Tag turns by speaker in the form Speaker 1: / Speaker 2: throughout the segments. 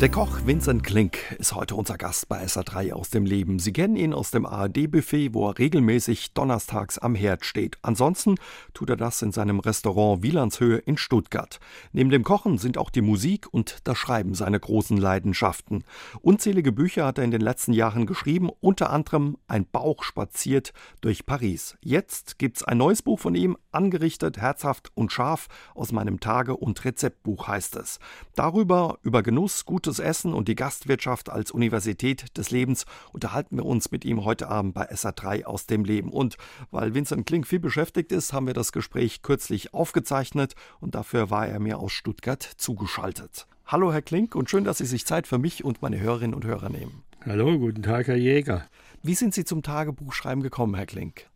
Speaker 1: Der Koch Vincent Klink ist heute unser Gast bei SA3 aus dem Leben. Sie kennen ihn aus dem ARD-Buffet, wo er regelmäßig donnerstags am Herd steht. Ansonsten tut er das in seinem Restaurant Wielandshöhe in Stuttgart. Neben dem Kochen sind auch die Musik und das Schreiben seine großen Leidenschaften. Unzählige Bücher hat er in den letzten Jahren geschrieben, unter anderem Ein Bauch spaziert durch Paris. Jetzt gibt's ein neues Buch von ihm, angerichtet, herzhaft und scharf, aus meinem Tage- und Rezeptbuch heißt es. Darüber, über Genuss, gute gutes Essen und die Gastwirtschaft als Universität des Lebens unterhalten wir uns mit ihm heute Abend bei SA3 aus dem Leben. Und weil Vincent Klink viel beschäftigt ist, haben wir das Gespräch kürzlich aufgezeichnet und dafür war er mir aus Stuttgart zugeschaltet. Hallo Herr Klink und schön, dass Sie sich Zeit für mich und meine Hörerinnen und Hörer nehmen.
Speaker 2: Hallo, guten Tag, Herr Jäger.
Speaker 1: Wie sind Sie zum Tagebuchschreiben gekommen, Herr Klink?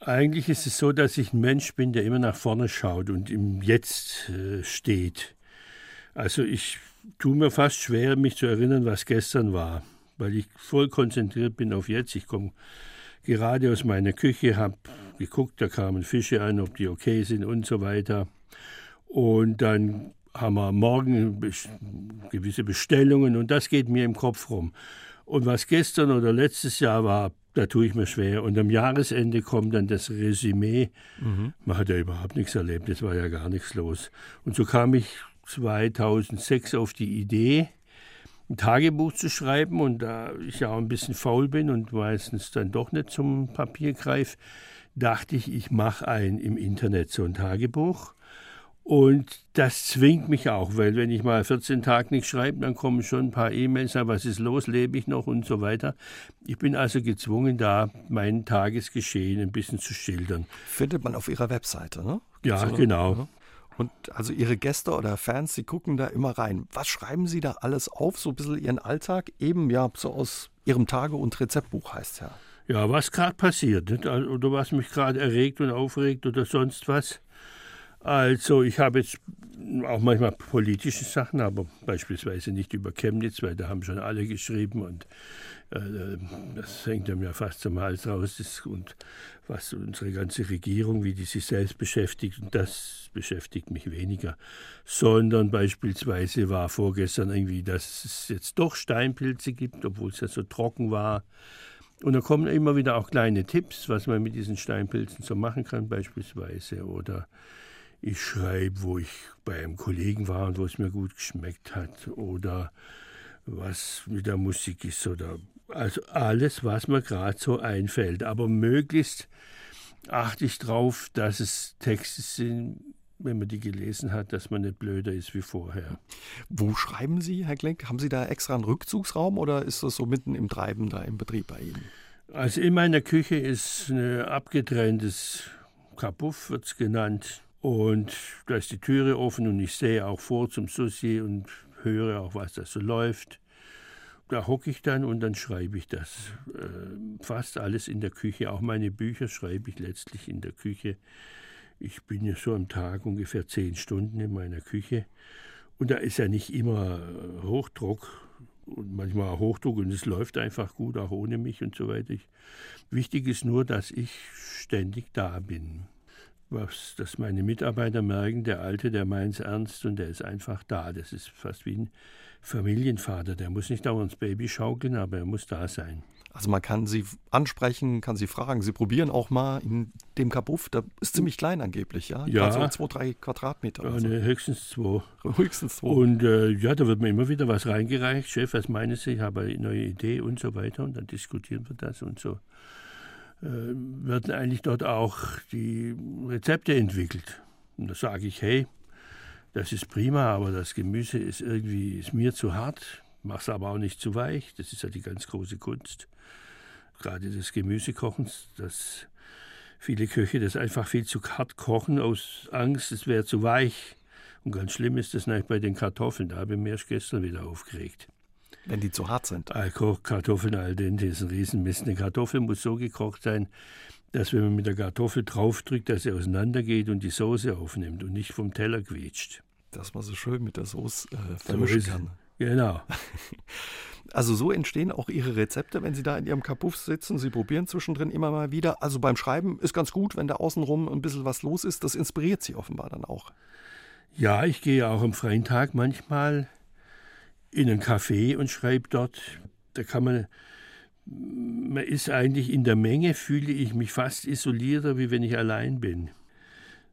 Speaker 2: Eigentlich ist es so, dass ich ein Mensch bin, der immer nach vorne schaut und im Jetzt äh, steht. Also ich tue mir fast schwer, mich zu erinnern, was gestern war, weil ich voll konzentriert bin auf jetzt. Ich komme gerade aus meiner Küche, habe geguckt, da kamen Fische an, ob die okay sind und so weiter. Und dann haben wir morgen gewisse Bestellungen und das geht mir im Kopf rum. Und was gestern oder letztes Jahr war, da tue ich mir schwer. Und am Jahresende kommt dann das Resümee. Mhm. Man hat ja überhaupt nichts erlebt, es war ja gar nichts los. Und so kam ich 2006 auf die Idee, ein Tagebuch zu schreiben. Und da ich ja auch ein bisschen faul bin und meistens dann doch nicht zum Papier greife, dachte ich, ich mache ein im Internet so ein Tagebuch. Und das zwingt mich auch, weil wenn ich mal 14 Tage nicht schreibe, dann kommen schon ein paar E-Mails, was ist los, lebe ich noch und so weiter. Ich bin also gezwungen, da mein Tagesgeschehen ein bisschen zu schildern.
Speaker 1: Findet man auf Ihrer Webseite, ne?
Speaker 2: Gibt's ja, genau.
Speaker 1: Und also Ihre Gäste oder Fans, die gucken da immer rein. Was schreiben Sie da alles auf? So ein bisschen Ihren Alltag? Eben ja, so aus Ihrem Tage- und Rezeptbuch heißt ja.
Speaker 2: Ja, was gerade passiert nicht? Also, oder was mich gerade erregt und aufregt oder sonst was. Also ich habe jetzt auch manchmal politische Sachen, aber beispielsweise nicht über Chemnitz, weil da haben schon alle geschrieben und das hängt einem ja fast zum Hals raus. Das, und was unsere ganze Regierung, wie die sich selbst beschäftigt, und das beschäftigt mich weniger. Sondern beispielsweise war vorgestern irgendwie, dass es jetzt doch Steinpilze gibt, obwohl es ja so trocken war. Und da kommen immer wieder auch kleine Tipps, was man mit diesen Steinpilzen so machen kann, beispielsweise. Oder ich schreibe, wo ich bei einem Kollegen war und wo es mir gut geschmeckt hat oder was mit der Musik ist oder also alles, was mir gerade so einfällt. Aber möglichst achte ich darauf, dass es Texte sind, wenn man die gelesen hat, dass man nicht blöder ist wie vorher.
Speaker 1: Wo schreiben Sie, Herr Klenk? Haben Sie da extra einen Rückzugsraum oder ist das so mitten im Treiben da im Betrieb bei Ihnen?
Speaker 2: Also in meiner Küche ist ein abgetrenntes Kapuff, wird es genannt. Und da ist die Türe offen und ich sehe auch vor zum Sushi und höre auch, was da so läuft. Da hocke ich dann und dann schreibe ich das. Äh, fast alles in der Küche. Auch meine Bücher schreibe ich letztlich in der Küche. Ich bin ja so am Tag ungefähr zehn Stunden in meiner Küche. Und da ist ja nicht immer Hochdruck und manchmal auch Hochdruck und es läuft einfach gut, auch ohne mich und so weiter. Wichtig ist nur, dass ich ständig da bin was, dass meine Mitarbeiter merken, der Alte, der meint es ernst und der ist einfach da. Das ist fast wie ein Familienvater. Der muss nicht dauernd ins Baby schaukeln, aber er muss da sein.
Speaker 1: Also man kann sie ansprechen, kann sie fragen. Sie probieren auch mal in dem Kabuff, da ist ziemlich klein angeblich, ja?
Speaker 2: Ja.
Speaker 1: Also zwei, drei Quadratmeter.
Speaker 2: Ja, ne, höchstens zwei.
Speaker 1: Höchstens zwei.
Speaker 2: Und äh, ja, da wird mir immer wieder was reingereicht. Chef, was meinen Sie? Ich habe eine neue Idee und so weiter. Und dann diskutieren wir das und so. Äh, werden eigentlich dort auch die Rezepte entwickelt. Und da sage ich, hey, das ist prima, aber das Gemüse ist irgendwie ist mir zu hart, mach's aber auch nicht zu weich. Das ist ja die ganz große Kunst. Gerade des Gemüsekochens, dass viele Köche das einfach viel zu hart kochen aus Angst, es wäre zu weich. Und ganz schlimm ist das nicht bei den Kartoffeln. Da habe ich mich erst gestern wieder aufgeregt.
Speaker 1: Wenn die zu hart sind.
Speaker 2: Kartoffeln al dente ist ein Riesenmist. Eine Kartoffel muss so gekocht sein, dass wenn man mit der Kartoffel draufdrückt, dass sie auseinandergeht und die Soße aufnimmt und nicht vom Teller quetscht.
Speaker 1: Dass man so schön mit der Soße äh, vermischen kann.
Speaker 2: Genau.
Speaker 1: Also so entstehen auch Ihre Rezepte, wenn Sie da in Ihrem Kapuff sitzen. Sie probieren zwischendrin immer mal wieder. Also beim Schreiben ist ganz gut, wenn da außenrum ein bisschen was los ist. Das inspiriert Sie offenbar dann auch.
Speaker 2: Ja, ich gehe auch am freien Tag manchmal in ein Café und schreibe dort. Da kann man, man ist eigentlich in der Menge, fühle ich mich fast isolierter, wie wenn ich allein bin.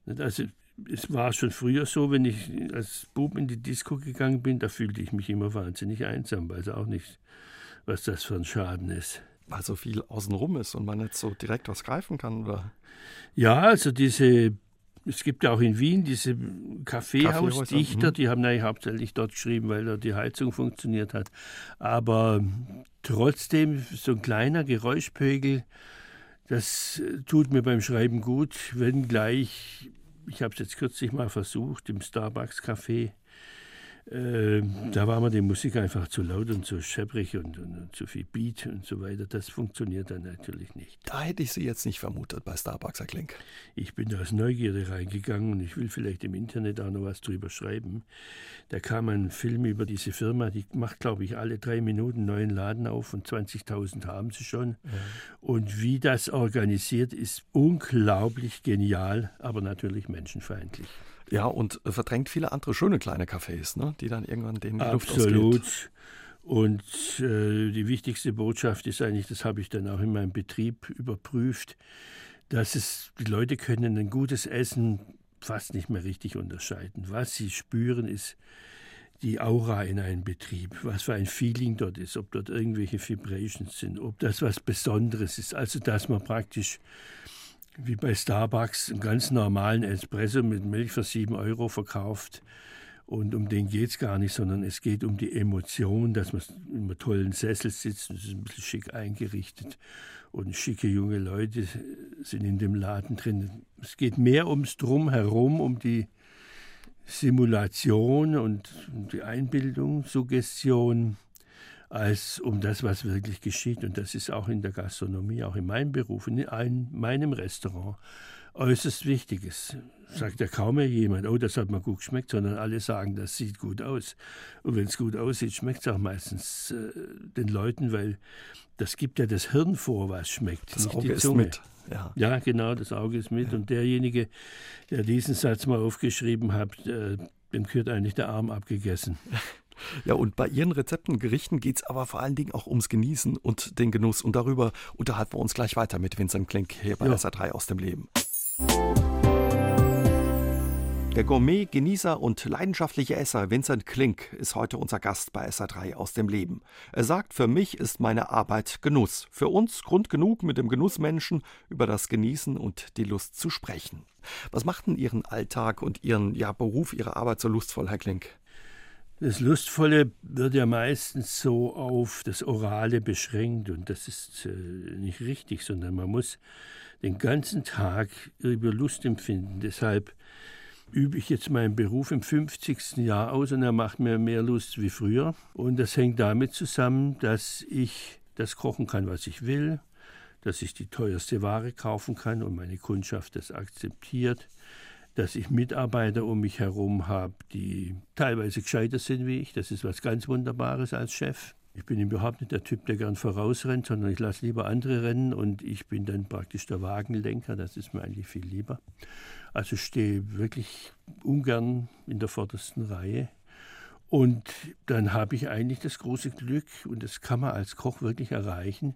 Speaker 2: Also es war schon früher so, wenn ich als Bub in die Disco gegangen bin, da fühlte ich mich immer wahnsinnig einsam, weiß auch nicht, was das für ein Schaden ist.
Speaker 1: Weil so viel außenrum ist und man nicht so direkt was greifen kann, oder?
Speaker 2: Ja, also diese, es gibt ja auch in Wien diese Kaffeehausdichter, mhm. die haben eigentlich hauptsächlich dort geschrieben, weil da die Heizung funktioniert hat. Aber trotzdem, so ein kleiner Geräuschpegel, das tut mir beim Schreiben gut, wenngleich ich habe es jetzt kürzlich mal versucht im Starbucks Café. Äh, da war mir die Musik einfach zu laut und zu schepprig und, und, und, zu viel Beat und so weiter. Das funktioniert dann natürlich nicht.
Speaker 1: Da hätte ich Sie jetzt nicht vermutet bei Starbucks, Herr Klink.
Speaker 2: Ich bin da aus Neugierde reingegangen und ich will vielleicht im Internet auch noch was drüber schreiben. Da kam ein Film über diese Firma, die macht, glaube ich, alle drei Minuten einen neuen Laden auf und 20.000 haben sie schon. Ja. Und wie das organisiert, ist unglaublich genial, aber natürlich menschenfeindlich.
Speaker 1: Ja, und verdrängt viele andere schöne kleine Cafés, ne? die dann irgendwann den die
Speaker 2: Absolut. Ausgeht. Und äh, die wichtigste Botschaft ist eigentlich, das habe ich dann auch in meinem Betrieb überprüft, dass es, die Leute können ein gutes Essen fast nicht mehr richtig unterscheiden. Was sie spüren, ist die Aura in einem Betrieb, was für ein Feeling dort ist, ob dort irgendwelche Vibrations sind, ob das was Besonderes ist. Also, dass man praktisch wie bei Starbucks einen ganz normalen Espresso mit Milch für 7 Euro verkauft. Und um den geht es gar nicht, sondern es geht um die Emotion, dass man in einem tollen Sessel sitzt und es ist ein bisschen schick eingerichtet. Und schicke junge Leute sind in dem Laden drin. Es geht mehr ums Drumherum, um die Simulation und die Einbildung, Suggestion als um das, was wirklich geschieht. Und das ist auch in der Gastronomie, auch in meinem Beruf, in meinem Restaurant äußerst Wichtiges. Sagt ja kaum mehr jemand, oh, das hat mir gut geschmeckt, sondern alle sagen, das sieht gut aus. Und wenn es gut aussieht, schmeckt es auch meistens äh, den Leuten, weil das gibt ja das Hirn vor, was schmeckt.
Speaker 1: Das Auge ist mit.
Speaker 2: Ja. ja. genau, das Auge ist mit. Ja. Und derjenige, der diesen Satz mal aufgeschrieben hat, äh, dem gehört eigentlich der Arm abgegessen.
Speaker 1: Ja, und bei Ihren Rezepten, Gerichten geht es aber vor allen Dingen auch ums Genießen und den Genuss. Und darüber unterhalten wir uns gleich weiter mit Vincent Klink hier bei ja. SA3 aus dem Leben. Der Gourmet, Genießer und leidenschaftliche Esser Vincent Klink ist heute unser Gast bei SA3 aus dem Leben. Er sagt, für mich ist meine Arbeit Genuss. Für uns Grund genug, mit dem Genussmenschen über das Genießen und die Lust zu sprechen. Was macht denn Ihren Alltag und Ihren ja, Beruf, Ihre Arbeit so lustvoll, Herr Klink?
Speaker 2: Das Lustvolle wird ja meistens so auf das Orale beschränkt und das ist äh, nicht richtig, sondern man muss den ganzen Tag über Lust empfinden. Deshalb übe ich jetzt meinen Beruf im 50. Jahr aus und er macht mir mehr Lust wie früher. Und das hängt damit zusammen, dass ich das kochen kann, was ich will, dass ich die teuerste Ware kaufen kann und meine Kundschaft das akzeptiert dass ich Mitarbeiter um mich herum habe, die teilweise gescheiter sind wie ich. Das ist was ganz Wunderbares als Chef. Ich bin überhaupt nicht der Typ, der gern vorausrennt, sondern ich lasse lieber andere rennen und ich bin dann praktisch der Wagenlenker. Das ist mir eigentlich viel lieber. Also stehe wirklich ungern in der vordersten Reihe. Und dann habe ich eigentlich das große Glück, und das kann man als Koch wirklich erreichen,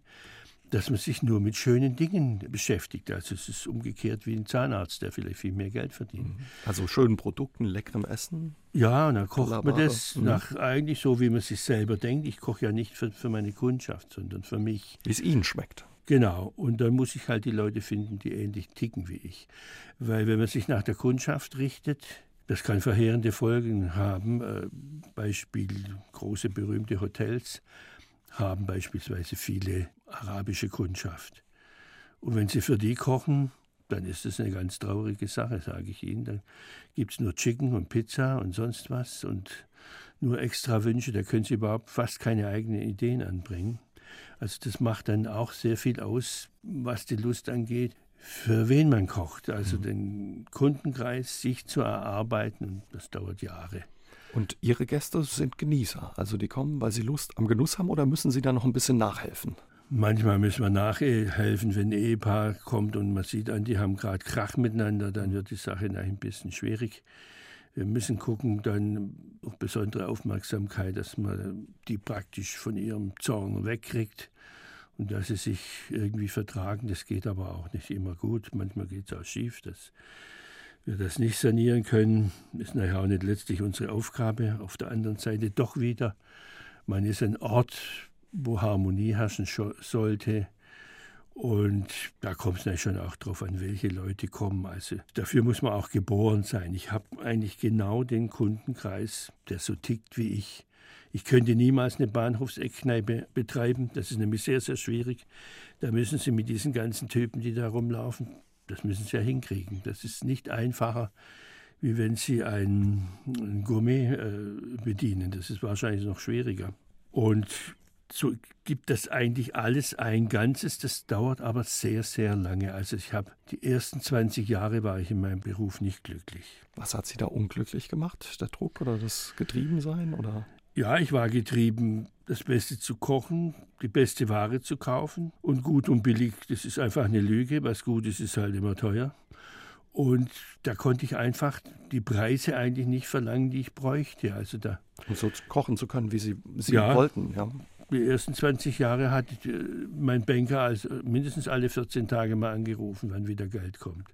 Speaker 2: dass man sich nur mit schönen Dingen beschäftigt. Also es ist umgekehrt wie ein Zahnarzt, der vielleicht viel mehr Geld verdient. Mhm.
Speaker 1: Also schönen Produkten, leckerem Essen?
Speaker 2: Ja, und dann kocht man das mhm. nach eigentlich so, wie man sich selber denkt. Ich koche ja nicht für, für meine Kundschaft, sondern für mich.
Speaker 1: Wie es Ihnen schmeckt.
Speaker 2: Genau, und dann muss ich halt die Leute finden, die ähnlich ticken wie ich. Weil wenn man sich nach der Kundschaft richtet, das kann verheerende Folgen haben. Äh, Beispiel große berühmte Hotels haben beispielsweise viele arabische Kundschaft. Und wenn Sie für die kochen, dann ist das eine ganz traurige Sache, sage ich Ihnen. Dann gibt es nur Chicken und Pizza und sonst was und nur extra Wünsche. Da können Sie überhaupt fast keine eigenen Ideen anbringen. Also das macht dann auch sehr viel aus, was die Lust angeht, für wen man kocht. Also mhm. den Kundenkreis sich zu erarbeiten, das dauert Jahre.
Speaker 1: Und Ihre Gäste sind Genießer, also die kommen, weil sie Lust am Genuss haben oder müssen Sie da noch ein bisschen nachhelfen?
Speaker 2: Manchmal müssen wir nachhelfen, wenn ein Ehepaar kommt und man sieht an, die haben gerade Krach miteinander, dann wird die Sache ein bisschen schwierig. Wir müssen gucken, dann auch besondere Aufmerksamkeit, dass man die praktisch von ihrem Zorn wegkriegt und dass sie sich irgendwie vertragen. Das geht aber auch nicht immer gut. Manchmal geht es auch schief, dass wir das nicht sanieren können. Ist nachher auch nicht letztlich unsere Aufgabe. Auf der anderen Seite doch wieder, man ist ein Ort, wo Harmonie herrschen sollte. Und da kommt es schon auch darauf an, welche Leute kommen. Also dafür muss man auch geboren sein. Ich habe eigentlich genau den Kundenkreis, der so tickt wie ich. Ich könnte niemals eine Bahnhofseckkneipe betreiben. Das ist nämlich sehr, sehr schwierig. Da müssen Sie mit diesen ganzen Typen, die da rumlaufen, das müssen Sie ja hinkriegen. Das ist nicht einfacher, wie wenn Sie einen Gourmet äh, bedienen. Das ist wahrscheinlich noch schwieriger. Und so gibt das eigentlich alles ein Ganzes. Das dauert aber sehr, sehr lange. Also ich habe die ersten 20 Jahre war ich in meinem Beruf nicht glücklich.
Speaker 1: Was hat Sie da unglücklich gemacht? Der Druck oder das Getriebensein oder?
Speaker 2: Ja, ich war getrieben, das Beste zu kochen, die beste Ware zu kaufen. Und gut und billig, das ist einfach eine Lüge. Was gut ist, ist halt immer teuer. Und da konnte ich einfach die Preise eigentlich nicht verlangen, die ich bräuchte. Also da.
Speaker 1: Um so kochen zu können, wie Sie, Sie ja, wollten, ja
Speaker 2: die ersten 20 Jahre hat äh, mein Banker also mindestens alle 14 Tage mal angerufen, wann wieder Geld kommt.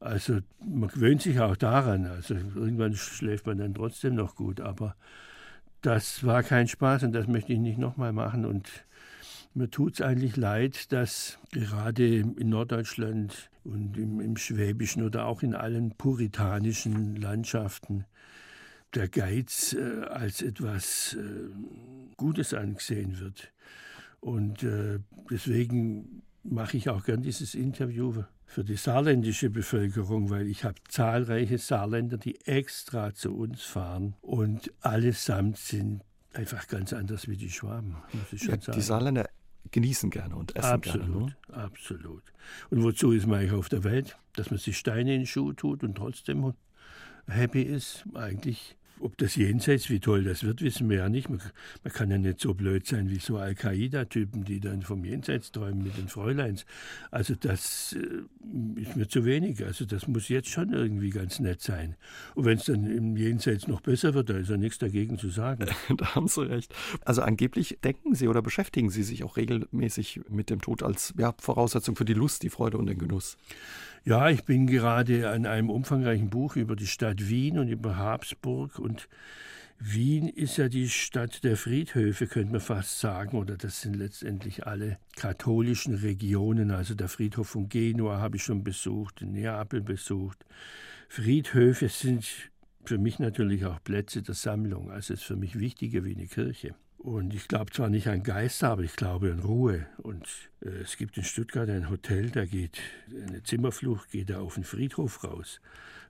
Speaker 2: Also man gewöhnt sich auch daran. Also irgendwann schläft man dann trotzdem noch gut. Aber das war kein Spaß und das möchte ich nicht nochmal machen. Und mir tut es eigentlich leid, dass gerade in Norddeutschland und im, im Schwäbischen oder auch in allen puritanischen Landschaften der Geiz äh, als etwas äh, Gutes angesehen wird. Und äh, deswegen mache ich auch gern dieses Interview für die saarländische Bevölkerung, weil ich habe zahlreiche Saarländer, die extra zu uns fahren und allesamt sind einfach ganz anders wie die Schwaben.
Speaker 1: Ja, die Saarländer genießen gerne und essen
Speaker 2: absolut,
Speaker 1: gerne. Ne?
Speaker 2: Absolut. Und wozu ist man eigentlich auf der Welt? Dass man sich Steine in den Schuh tut und trotzdem happy ist? Eigentlich ob das jenseits, wie toll das wird, wissen wir ja nicht. Man, man kann ja nicht so blöd sein wie so Al-Qaida-Typen, die dann vom Jenseits träumen mit den Fräuleins. Also das äh, ist mir zu wenig. Also das muss jetzt schon irgendwie ganz nett sein. Und wenn es dann im Jenseits noch besser wird, da ist ja nichts dagegen zu sagen.
Speaker 1: da haben Sie recht. Also angeblich denken Sie oder beschäftigen Sie sich auch regelmäßig mit dem Tod als ja, Voraussetzung für die Lust, die Freude und den Genuss.
Speaker 2: Ja, ich bin gerade an einem umfangreichen Buch über die Stadt Wien und über Habsburg. Und Wien ist ja die Stadt der Friedhöfe, könnte man fast sagen. Oder das sind letztendlich alle katholischen Regionen. Also der Friedhof von Genua habe ich schon besucht, in Neapel besucht. Friedhöfe sind für mich natürlich auch Plätze der Sammlung. Also es ist für mich wichtiger wie eine Kirche. Und ich glaube zwar nicht an Geister, aber ich glaube an Ruhe. Und äh, es gibt in Stuttgart ein Hotel, da geht eine Zimmerflucht, geht da auf den Friedhof raus.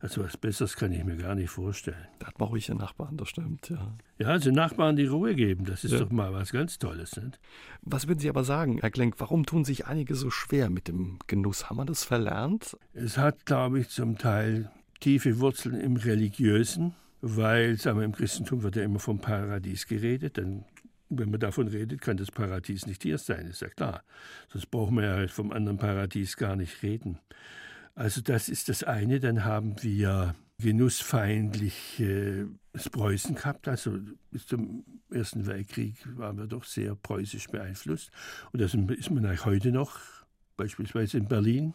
Speaker 2: Also was Besseres kann ich mir gar nicht vorstellen.
Speaker 1: Da hat man ruhige Nachbarn, das stimmt, ja.
Speaker 2: Ja, also Nachbarn, die Ruhe geben, das ist ja. doch mal was ganz Tolles. Nicht?
Speaker 1: Was würden Sie aber sagen, Herr Klenk, warum tun sich einige so schwer mit dem Genuss? Haben wir das verlernt?
Speaker 2: Es hat, glaube ich, zum Teil tiefe Wurzeln im Religiösen, weil, sagen wir, im Christentum wird ja immer vom Paradies geredet, dann wenn man davon redet, kann das Paradies nicht hier sein, ist ja klar. Sonst brauchen wir ja vom anderen Paradies gar nicht reden. Also das ist das eine. Dann haben wir genussfeindlich äh, das Preußen gehabt. Also bis zum Ersten Weltkrieg waren wir doch sehr preußisch beeinflusst. Und das ist man auch heute noch, beispielsweise in Berlin.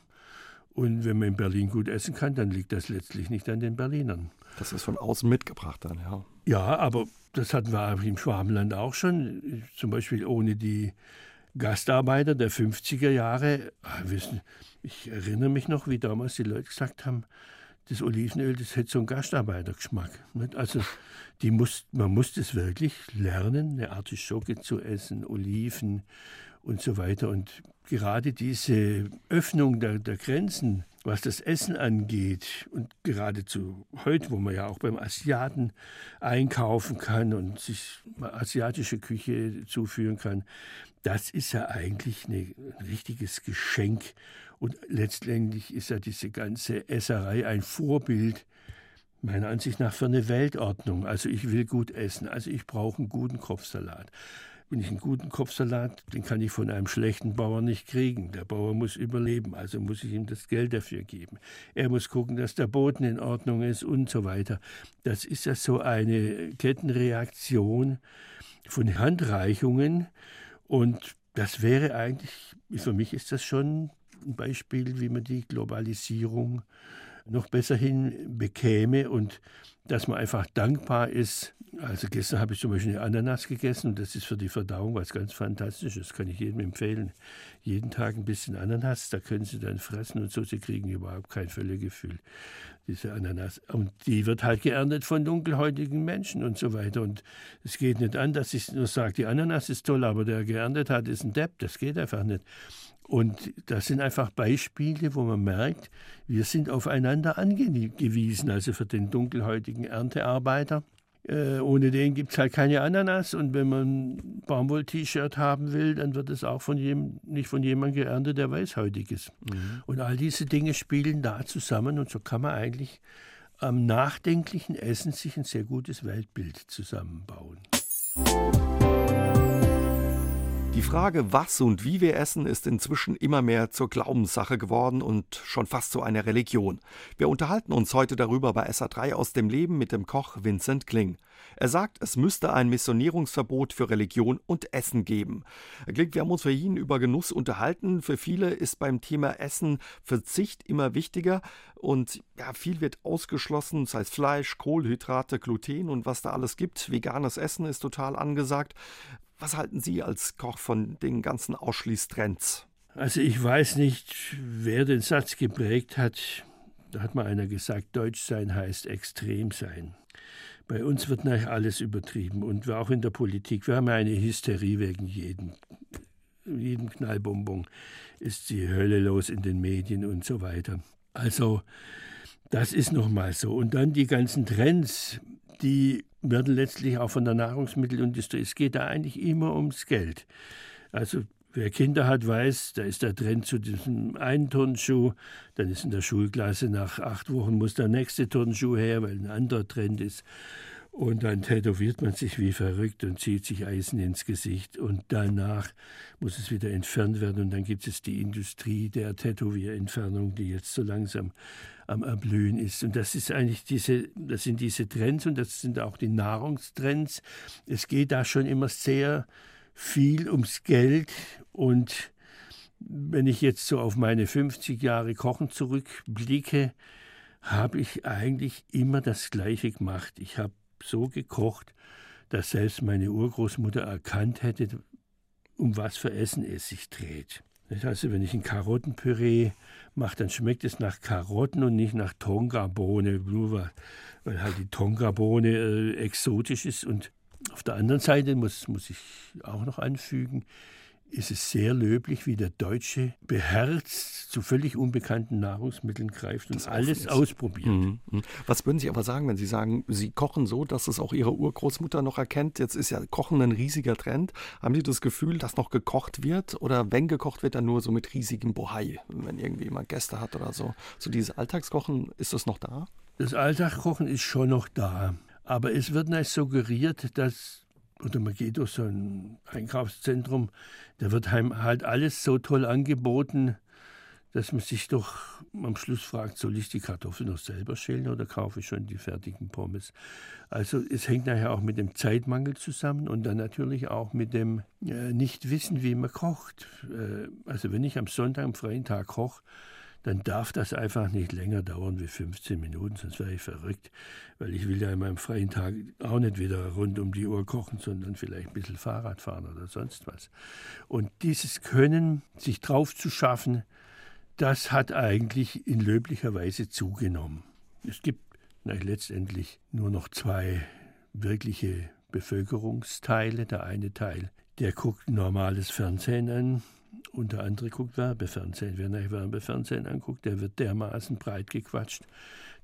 Speaker 2: Und wenn man in Berlin gut essen kann, dann liegt das letztlich nicht an den Berlinern.
Speaker 1: Das ist von außen mitgebracht dann, ja.
Speaker 2: Ja, aber das hatten wir im Schwabenland auch schon. Zum Beispiel ohne die Gastarbeiter der 50er Jahre. Ah, ich erinnere mich noch, wie damals die Leute gesagt haben, das Olivenöl, das hätte so einen Gastarbeitergeschmack. Also die muss, man muss das wirklich lernen, eine Artischocke zu essen, Oliven und so weiter. Und gerade diese Öffnung der, der Grenzen was das Essen angeht und geradezu heute, wo man ja auch beim Asiaten einkaufen kann und sich asiatische Küche zuführen kann, das ist ja eigentlich eine, ein richtiges Geschenk. Und letztendlich ist ja diese ganze Esserei ein Vorbild, meiner Ansicht nach für eine Weltordnung. Also ich will gut essen, also ich brauche einen guten Kopfsalat. Wenn ich einen guten Kopfsalat, den kann ich von einem schlechten Bauern nicht kriegen. Der Bauer muss überleben, also muss ich ihm das Geld dafür geben. Er muss gucken, dass der Boden in Ordnung ist und so weiter. Das ist ja so eine Kettenreaktion von Handreichungen und das wäre eigentlich, für mich ist das schon ein Beispiel, wie man die Globalisierung noch besser hinbekäme und dass man einfach dankbar ist. Also gestern habe ich zum Beispiel eine Ananas gegessen und das ist für die Verdauung was ganz Fantastisches. Das kann ich jedem empfehlen. Jeden Tag ein bisschen Ananas, da können Sie dann fressen und so, Sie kriegen überhaupt kein Völlegefühl, diese Ananas. Und die wird halt geerntet von dunkelhäutigen Menschen und so weiter. Und es geht nicht an, dass ich nur sage, die Ananas ist toll, aber der geerntet hat, ist ein Depp. Das geht einfach nicht. Und das sind einfach Beispiele, wo man merkt, wir sind aufeinander angewiesen. Also für den dunkelhäutigen Erntearbeiter. Äh, ohne den gibt es halt keine Ananas. Und wenn man ein Baumwoll-T-Shirt haben will, dann wird es auch von jedem, nicht von jemandem geerntet, der weißhäutig ist. Mhm. Und all diese Dinge spielen da zusammen. Und so kann man eigentlich am nachdenklichen Essen sich ein sehr gutes Weltbild zusammenbauen.
Speaker 1: Die Frage, was und wie wir essen, ist inzwischen immer mehr zur Glaubenssache geworden und schon fast zu einer Religion. Wir unterhalten uns heute darüber bei SA3 aus dem Leben mit dem Koch Vincent Kling. Er sagt, es müsste ein Missionierungsverbot für Religion und Essen geben. Herr Kling, wir haben uns für ihn über Genuss unterhalten. Für viele ist beim Thema Essen Verzicht immer wichtiger und ja, viel wird ausgeschlossen, sei es Fleisch, Kohlenhydrate, Gluten und was da alles gibt. Veganes Essen ist total angesagt. Was halten Sie als Koch von den ganzen Ausschließtrends?
Speaker 2: Also ich weiß nicht, wer den Satz geprägt hat. Da hat mal einer gesagt, Deutsch sein heißt extrem sein. Bei uns wird nach alles übertrieben und auch in der Politik. Wir haben eine Hysterie wegen jedem, jedem Knallbonbon ist die Hölle los in den Medien und so weiter. Also das ist nochmal so. Und dann die ganzen Trends, die werden letztlich auch von der Nahrungsmittelindustrie. Es geht da eigentlich immer ums Geld. Also wer Kinder hat, weiß, da ist der Trend zu diesem einen Turnschuh, dann ist in der Schulklasse nach acht Wochen muss der nächste Turnschuh her, weil ein anderer Trend ist. Und dann tätowiert man sich wie verrückt und zieht sich Eisen ins Gesicht. Und danach muss es wieder entfernt werden. Und dann gibt es die Industrie der Tätowierentfernung, die jetzt so langsam am Erblühen ist. Und das ist eigentlich diese, das sind diese Trends und das sind auch die Nahrungstrends. Es geht da schon immer sehr viel ums Geld und wenn ich jetzt so auf meine 50 Jahre Kochen zurückblicke, habe ich eigentlich immer das Gleiche gemacht. Ich habe so gekocht, dass selbst meine Urgroßmutter erkannt hätte, um was für Essen es sich dreht. Also wenn ich ein Karottenpüree mache, dann schmeckt es nach Karotten und nicht nach Tongabohne, nur weil halt die Tongabohne äh, exotisch ist. Und auf der anderen Seite muss, muss ich auch noch anfügen, ist es sehr löblich, wie der Deutsche beherzt zu völlig unbekannten Nahrungsmitteln greift und das alles ausprobiert. Mhm,
Speaker 1: mhm. Was würden Sie aber sagen, wenn Sie sagen, Sie kochen so, dass es auch Ihre Urgroßmutter noch erkennt? Jetzt ist ja Kochen ein riesiger Trend. Haben Sie das Gefühl, dass noch gekocht wird? Oder wenn gekocht wird, dann nur so mit riesigem Bohai, wenn irgendwie jemand Gäste hat oder so? So dieses Alltagskochen, ist das noch da?
Speaker 2: Das Alltagskochen ist schon noch da. Aber es wird nicht suggeriert, dass oder man geht durch so ein Einkaufszentrum, da wird halt alles so toll angeboten, dass man sich doch am Schluss fragt, soll ich die Kartoffeln noch selber schälen oder kaufe ich schon die fertigen Pommes? Also es hängt nachher auch mit dem Zeitmangel zusammen und dann natürlich auch mit dem äh, Nichtwissen, wie man kocht. Äh, also wenn ich am Sonntag, am freien Tag koche, dann darf das einfach nicht länger dauern wie 15 Minuten, sonst wäre ich verrückt, weil ich will ja in meinem freien Tag auch nicht wieder rund um die Uhr kochen, sondern vielleicht ein bisschen Fahrrad fahren oder sonst was. Und dieses Können, sich drauf zu schaffen, das hat eigentlich in löblicher Weise zugenommen. Es gibt na, letztendlich nur noch zwei wirkliche Bevölkerungsteile. Der eine Teil, der guckt normales Fernsehen an, und der andere guckt Werbefernsehen. Wer nach Werbefernsehen anguckt, der wird dermaßen breit gequatscht,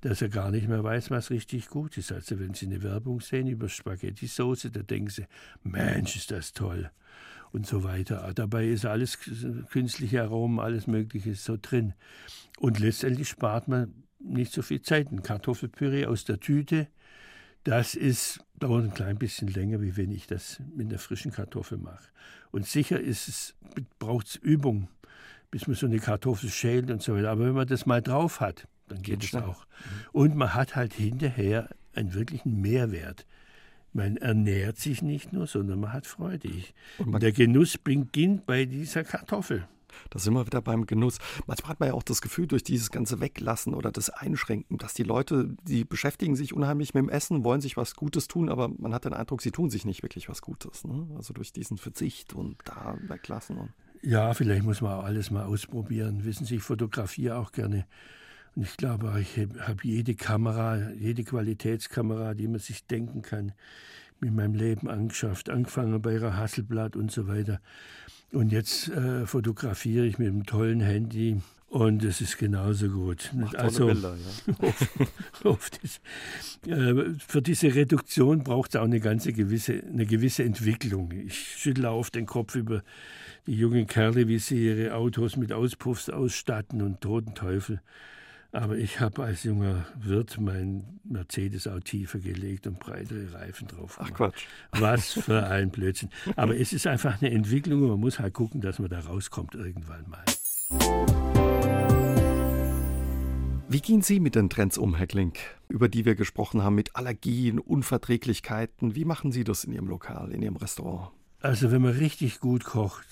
Speaker 2: dass er gar nicht mehr weiß, was richtig gut ist. Also wenn Sie eine Werbung sehen über Spaghetti-Soße, da denken Sie, Mensch, ist das toll. Und so weiter. Dabei ist alles künstliche Aromen, alles Mögliche so drin. Und letztendlich spart man nicht so viel Zeit. Ein Kartoffelpüree aus der Tüte, das ist, dauert ein klein bisschen länger, wie wenn ich das mit einer frischen Kartoffel mache. Und sicher ist es, braucht es Übung, bis man so eine Kartoffel schält und so weiter. Aber wenn man das mal drauf hat, dann geht, geht es auch. Und man hat halt hinterher einen wirklichen Mehrwert. Man ernährt sich nicht nur, sondern man hat Freude. Und der Genuss beginnt bei dieser Kartoffel.
Speaker 1: Da sind wir wieder beim Genuss. Manchmal hat man ja auch das Gefühl, durch dieses ganze Weglassen oder das Einschränken, dass die Leute, die beschäftigen sich unheimlich mit dem Essen, wollen sich was Gutes tun, aber man hat den Eindruck, sie tun sich nicht wirklich was Gutes. Ne? Also durch diesen Verzicht und da weglassen. Und
Speaker 2: ja, vielleicht muss man auch alles mal ausprobieren. Wissen Sie, ich fotografiere auch gerne. Und ich glaube, ich habe jede Kamera, jede Qualitätskamera, die man sich denken kann, mit meinem Leben angeschafft. Angefangen bei Ihrer Hasselblatt und so weiter. Und jetzt äh, fotografiere ich mit einem tollen Handy und es ist genauso gut.
Speaker 1: Macht also Bilder, ja.
Speaker 2: oft ist, äh, für diese Reduktion braucht es auch eine ganze gewisse, eine gewisse Entwicklung. Ich schüttle auf den Kopf über die jungen Kerle, wie sie ihre Autos mit Auspuffs ausstatten und toten Teufel. Aber ich habe als junger Wirt mein Mercedes auch tiefer gelegt und breitere Reifen drauf
Speaker 1: gemacht. Ach Quatsch.
Speaker 2: Was für ein Blödsinn. Aber es ist einfach eine Entwicklung und man muss halt gucken, dass man da rauskommt irgendwann mal.
Speaker 1: Wie gehen Sie mit den Trends um, Herr Klink, über die wir gesprochen haben, mit Allergien, Unverträglichkeiten? Wie machen Sie das in Ihrem Lokal, in Ihrem Restaurant?
Speaker 2: Also wenn man richtig gut kocht,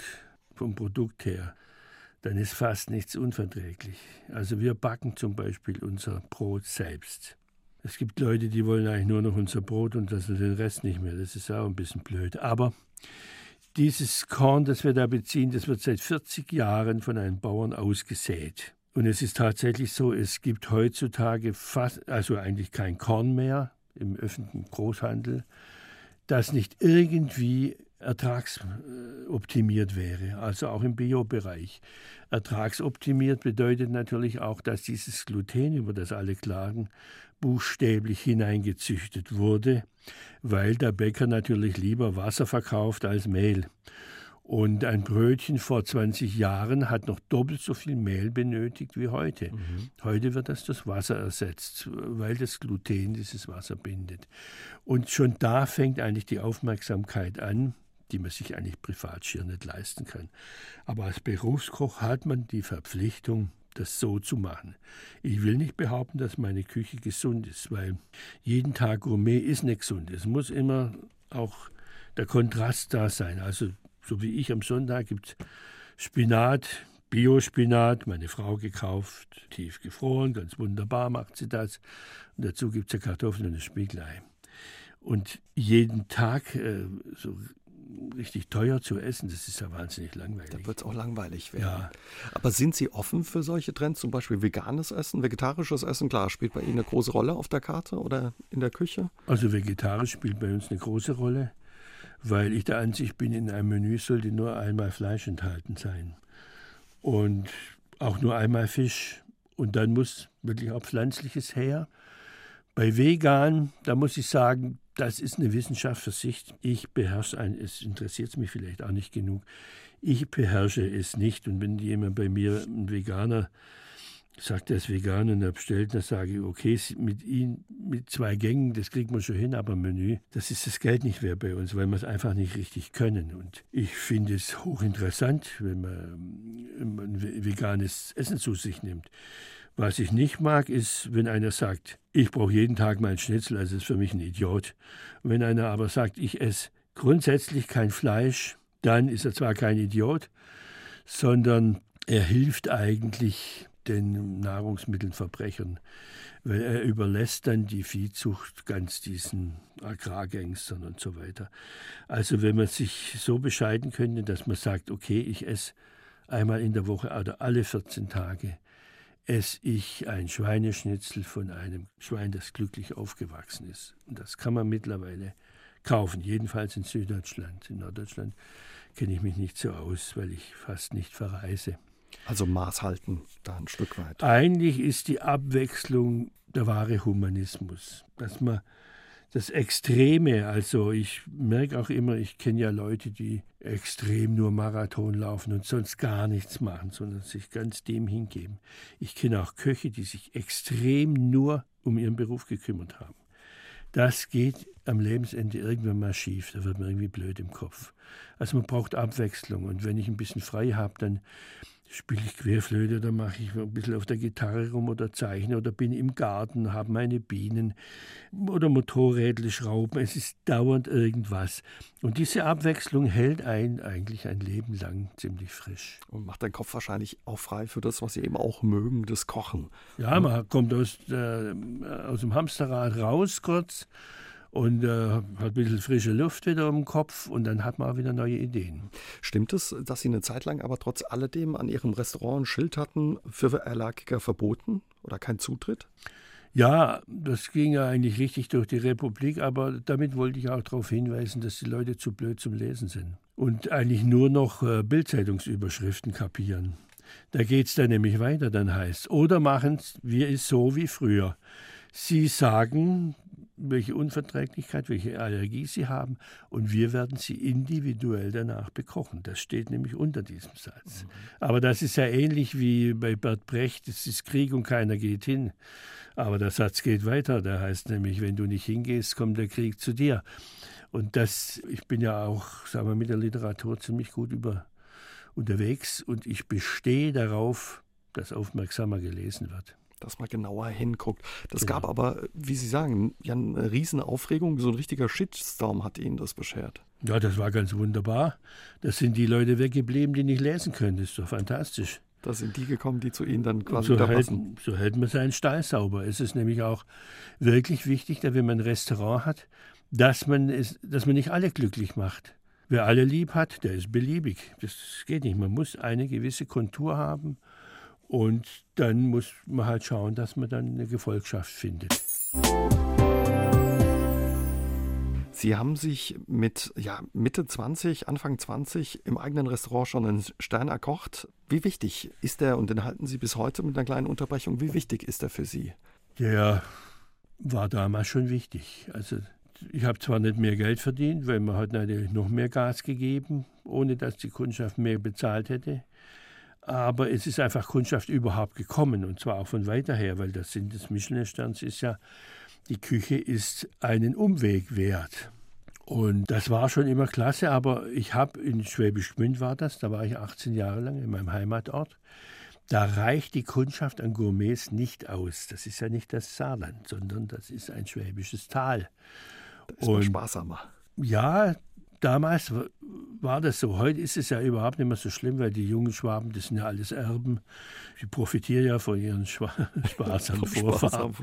Speaker 2: vom Produkt her, dann ist fast nichts unverträglich. Also wir backen zum Beispiel unser Brot selbst. Es gibt Leute, die wollen eigentlich nur noch unser Brot und das den Rest nicht mehr. Das ist auch ein bisschen blöd. Aber dieses Korn, das wir da beziehen, das wird seit 40 Jahren von einem Bauern ausgesät. Und es ist tatsächlich so, es gibt heutzutage fast, also eigentlich kein Korn mehr im öffentlichen Großhandel, das nicht irgendwie ertragsoptimiert wäre, also auch im Bio-Bereich. Ertragsoptimiert bedeutet natürlich auch, dass dieses Gluten, über das alle klagen, buchstäblich hineingezüchtet wurde, weil der Bäcker natürlich lieber Wasser verkauft als Mehl. Und ein Brötchen vor 20 Jahren hat noch doppelt so viel Mehl benötigt wie heute. Mhm. Heute wird das durch Wasser ersetzt, weil das Gluten dieses Wasser bindet. Und schon da fängt eigentlich die Aufmerksamkeit an, die man sich eigentlich privat schier nicht leisten kann. Aber als Berufskoch hat man die Verpflichtung, das so zu machen. Ich will nicht behaupten, dass meine Küche gesund ist, weil jeden Tag Gourmet ist nicht gesund. Es muss immer auch der Kontrast da sein. Also so wie ich am Sonntag gibt es Spinat, Biospinat, meine Frau gekauft, tief gefroren, ganz wunderbar macht sie das. Und dazu gibt es ja Kartoffeln und ein Spiegelei. Und jeden Tag äh, so richtig teuer zu essen, das ist ja wahnsinnig langweilig.
Speaker 1: Da wird es auch langweilig werden.
Speaker 2: Ja.
Speaker 1: Aber sind Sie offen für solche Trends, zum Beispiel veganes Essen, vegetarisches Essen? Klar, spielt bei Ihnen eine große Rolle auf der Karte oder in der Küche?
Speaker 2: Also vegetarisch spielt bei uns eine große Rolle, weil ich der Ansicht bin, in einem Menü sollte nur einmal Fleisch enthalten sein. Und auch nur einmal Fisch. Und dann muss wirklich auch Pflanzliches her. Bei Vegan, da muss ich sagen, das ist eine Wissenschaft für sich. Ich beherrsche ein, es interessiert mich vielleicht auch nicht genug. Ich beherrsche es nicht. Und wenn jemand bei mir, ein Veganer, sagt, er ist vegan und er bestellt, dann sage ich, okay, mit ihm, mit zwei Gängen, das kriegt man schon hin, aber Menü, das ist das Geld nicht wert bei uns, weil wir es einfach nicht richtig können. Und ich finde es hochinteressant, wenn man ein veganes Essen zu sich nimmt. Was ich nicht mag, ist, wenn einer sagt, ich brauche jeden Tag meinen Schnitzel, also ist für mich ein Idiot. Wenn einer aber sagt, ich esse grundsätzlich kein Fleisch, dann ist er zwar kein Idiot, sondern er hilft eigentlich den Nahrungsmittelverbrechern, weil er überlässt dann die Viehzucht ganz diesen Agrargangstern und so weiter. Also wenn man sich so bescheiden könnte, dass man sagt, okay, ich esse einmal in der Woche oder alle 14 Tage esse ich ein Schweineschnitzel von einem Schwein, das glücklich aufgewachsen ist. Und das kann man mittlerweile kaufen, jedenfalls in Süddeutschland. In Norddeutschland kenne ich mich nicht so aus, weil ich fast nicht verreise.
Speaker 1: Also Maß halten, da ein Stück weit.
Speaker 2: Eigentlich ist die Abwechslung der wahre Humanismus, dass man das Extreme. Also ich merke auch immer, ich kenne ja Leute, die extrem nur Marathon laufen und sonst gar nichts machen, sondern sich ganz dem hingeben. Ich kenne auch Köche, die sich extrem nur um ihren Beruf gekümmert haben. Das geht am Lebensende irgendwann mal schief, da wird man irgendwie blöd im Kopf. Also man braucht Abwechslung und wenn ich ein bisschen frei habe, dann spiele ich Querflöte oder mache ich ein bisschen auf der Gitarre rum oder zeichne oder bin im Garten, habe meine Bienen oder Motorrädle schrauben. Es ist dauernd irgendwas. Und diese Abwechslung hält einen eigentlich ein Leben lang ziemlich frisch.
Speaker 1: Und macht deinen Kopf wahrscheinlich auch frei für das, was Sie eben auch mögen, das Kochen.
Speaker 2: Ja, man kommt aus, äh, aus dem Hamsterrad raus kurz und äh, hat ein bisschen frische Luft wieder im Kopf und dann hat man auch wieder neue Ideen.
Speaker 1: Stimmt es, dass Sie eine Zeit lang aber trotz alledem an Ihrem Restaurant ein Schild hatten, für Allergiker verboten oder kein Zutritt?
Speaker 2: Ja, das ging ja eigentlich richtig durch die Republik, aber damit wollte ich auch darauf hinweisen, dass die Leute zu blöd zum Lesen sind und eigentlich nur noch äh, Bildzeitungsüberschriften kapieren. Da geht es dann nämlich weiter, dann heißt oder machen wir es so wie früher. Sie sagen, welche Unverträglichkeit, welche Allergie sie haben und wir werden sie individuell danach bekochen. Das steht nämlich unter diesem Satz. Aber das ist ja ähnlich wie bei Bert Brecht, es ist Krieg und keiner geht hin. Aber der Satz geht weiter, der heißt nämlich, wenn du nicht hingehst, kommt der Krieg zu dir. Und das, ich bin ja auch, sagen wir, mit der Literatur ziemlich gut über, unterwegs und ich bestehe darauf, dass aufmerksamer gelesen wird
Speaker 1: dass man genauer hinguckt. Das genau. gab aber, wie Sie sagen, ja eine riesen Aufregung, so ein richtiger Shitstorm hat Ihnen das beschert.
Speaker 2: Ja, das war ganz wunderbar. Das sind die Leute weggeblieben, die nicht lesen können. Das ist doch fantastisch.
Speaker 1: Da sind die gekommen, die zu Ihnen dann quasi
Speaker 2: so hält, so hält man seinen Stall sauber. Es ist nämlich auch wirklich wichtig, dass wenn man ein Restaurant hat, dass man, es, dass man nicht alle glücklich macht. Wer alle lieb hat, der ist beliebig. Das geht nicht. Man muss eine gewisse Kontur haben und dann muss man halt schauen, dass man dann eine Gefolgschaft findet.
Speaker 1: Sie haben sich mit ja, Mitte 20, Anfang 20 im eigenen Restaurant schon einen Stern erkocht. Wie wichtig ist der, und den halten Sie bis heute mit einer kleinen Unterbrechung, wie wichtig ist der für Sie?
Speaker 2: Der war damals schon wichtig. Also ich habe zwar nicht mehr Geld verdient, weil man hat natürlich noch mehr Gas gegeben, ohne dass die Kundschaft mehr bezahlt hätte. Aber es ist einfach Kundschaft überhaupt gekommen und zwar auch von weiter her, weil das Sinn des Michelin-Sterns ist ja, die Küche ist einen Umweg wert. Und das war schon immer klasse, aber ich habe in Schwäbisch Gmünd war das, da war ich 18 Jahre lang in meinem Heimatort. Da reicht die Kundschaft an Gourmets nicht aus. Das ist ja nicht das Saarland, sondern das ist ein schwäbisches Tal.
Speaker 1: Das ist und, sparsamer.
Speaker 2: Ja, damals war das so. Heute ist es ja überhaupt nicht mehr so schlimm, weil die jungen Schwaben, das sind ja alles Erben. Die profitieren ja von ihren sparsamen Vorfahren.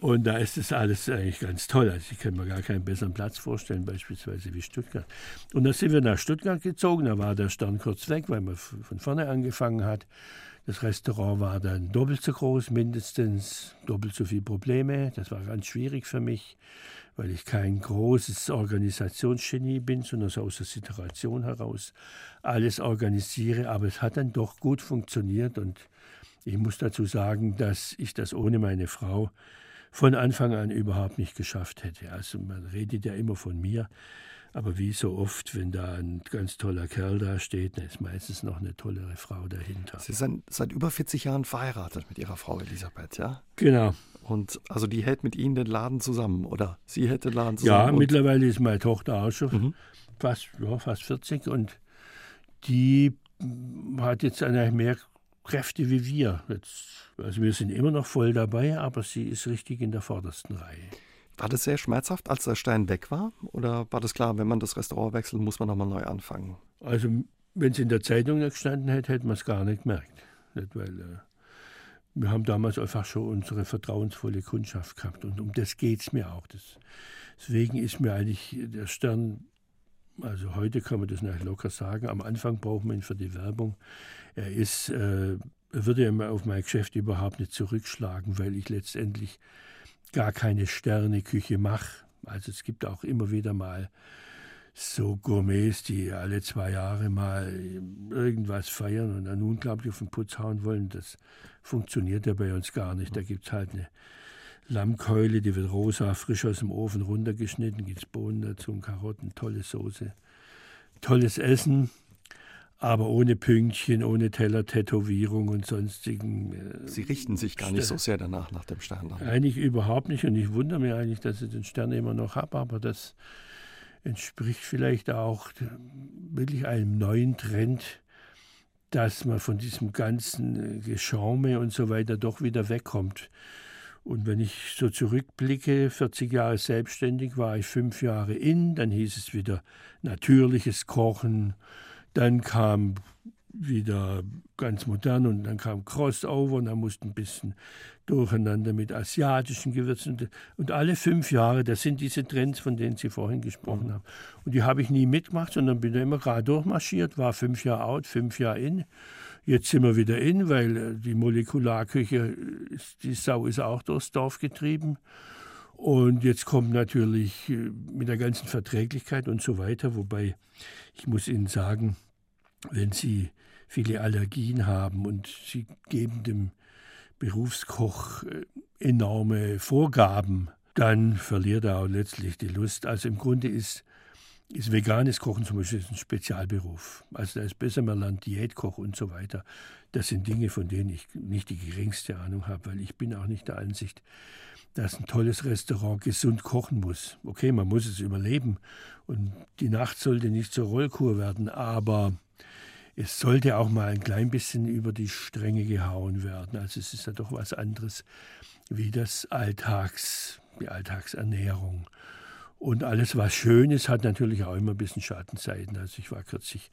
Speaker 2: Und da ist das alles eigentlich ganz toll. Also ich kann mir gar keinen besseren Platz vorstellen, beispielsweise wie Stuttgart. Und da sind wir nach Stuttgart gezogen. Da war der Stern kurz weg, weil man von vorne angefangen hat. Das Restaurant war dann doppelt so groß, mindestens doppelt so viele Probleme. Das war ganz schwierig für mich weil ich kein großes Organisationsgenie bin, sondern so aus der Situation heraus alles organisiere. Aber es hat dann doch gut funktioniert und ich muss dazu sagen, dass ich das ohne meine Frau von Anfang an überhaupt nicht geschafft hätte. Also man redet ja immer von mir, aber wie so oft, wenn da ein ganz toller Kerl da steht, dann ist meistens noch eine tollere Frau dahinter.
Speaker 1: Sie sind seit über 40 Jahren verheiratet mit Ihrer Frau Elisabeth, ja?
Speaker 2: Genau.
Speaker 1: Und also die hält mit Ihnen den Laden zusammen, oder? Sie hält den Laden zusammen?
Speaker 2: Ja, mittlerweile ist meine Tochter auch schon mhm. fast, ja, fast 40 und die hat jetzt eigentlich mehr Kräfte wie wir. Jetzt, also wir sind immer noch voll dabei, aber sie ist richtig in der vordersten Reihe.
Speaker 1: War das sehr schmerzhaft, als der Stein weg war? Oder war das klar, wenn man das Restaurant wechselt, muss man nochmal neu anfangen?
Speaker 2: Also, wenn es in der Zeitung nicht gestanden hätte, hätte man es gar nicht gemerkt. Nicht, weil äh, wir haben damals einfach schon unsere vertrauensvolle Kundschaft gehabt. Und um das geht es mir auch. Das, deswegen ist mir eigentlich der Stern, also heute kann man das nicht locker sagen, am Anfang braucht man ihn für die Werbung. Er ist, äh, er würde ja auf mein Geschäft überhaupt nicht zurückschlagen, weil ich letztendlich gar keine Sterneküche mache. Also es gibt auch immer wieder mal so Gourmets, die alle zwei Jahre mal irgendwas feiern und dann unglaublich auf den Putz hauen wollen. Das funktioniert ja bei uns gar nicht. Da gibt es halt eine Lammkeule, die wird rosa, frisch aus dem Ofen runtergeschnitten, gibt es Bohnen dazu und Karotten, tolle Soße. Tolles Essen, aber ohne Pünktchen, ohne Teller, Tätowierung und sonstigen.
Speaker 1: Äh, Sie richten sich gar nicht so sehr danach nach dem Stern.
Speaker 2: Eigentlich überhaupt nicht und ich wundere mich eigentlich, dass ich den Stern immer noch habe, aber das entspricht vielleicht auch wirklich einem neuen Trend, dass man von diesem ganzen Geschaume und so weiter doch wieder wegkommt. Und wenn ich so zurückblicke, 40 Jahre selbstständig, war ich fünf Jahre in, dann hieß es wieder natürliches Kochen, dann kam wieder ganz modern und dann kam Crossover und dann musste ein bisschen durcheinander mit asiatischen Gewürzen. Und alle fünf Jahre, das sind diese Trends, von denen Sie vorhin gesprochen haben. Und die habe ich nie mitgemacht, sondern bin da immer gerade durchmarschiert, war fünf Jahre out, fünf Jahre in. Jetzt sind wir wieder in, weil äh, die Molekularküche, die Sau ist auch durchs Dorf getrieben. Und jetzt kommt natürlich äh, mit der ganzen Verträglichkeit und so weiter, wobei ich muss Ihnen sagen, wenn Sie viele Allergien haben und Sie geben dem Berufskoch äh, enorme Vorgaben, dann verliert er auch letztlich die Lust. Also im Grunde ist ist veganes Kochen zum Beispiel ein Spezialberuf. Also da ist besser, man lernt Diätkoch und so weiter. Das sind Dinge, von denen ich nicht die geringste Ahnung habe, weil ich bin auch nicht der Ansicht, dass ein tolles Restaurant gesund kochen muss. Okay, man muss es überleben und die Nacht sollte nicht zur Rollkur werden, aber es sollte auch mal ein klein bisschen über die Stränge gehauen werden. Also es ist ja doch was anderes wie das Alltags, die Alltagsernährung. Und alles, was schön ist, hat natürlich auch immer ein bisschen Schattenseiten. Also ich war kürzlich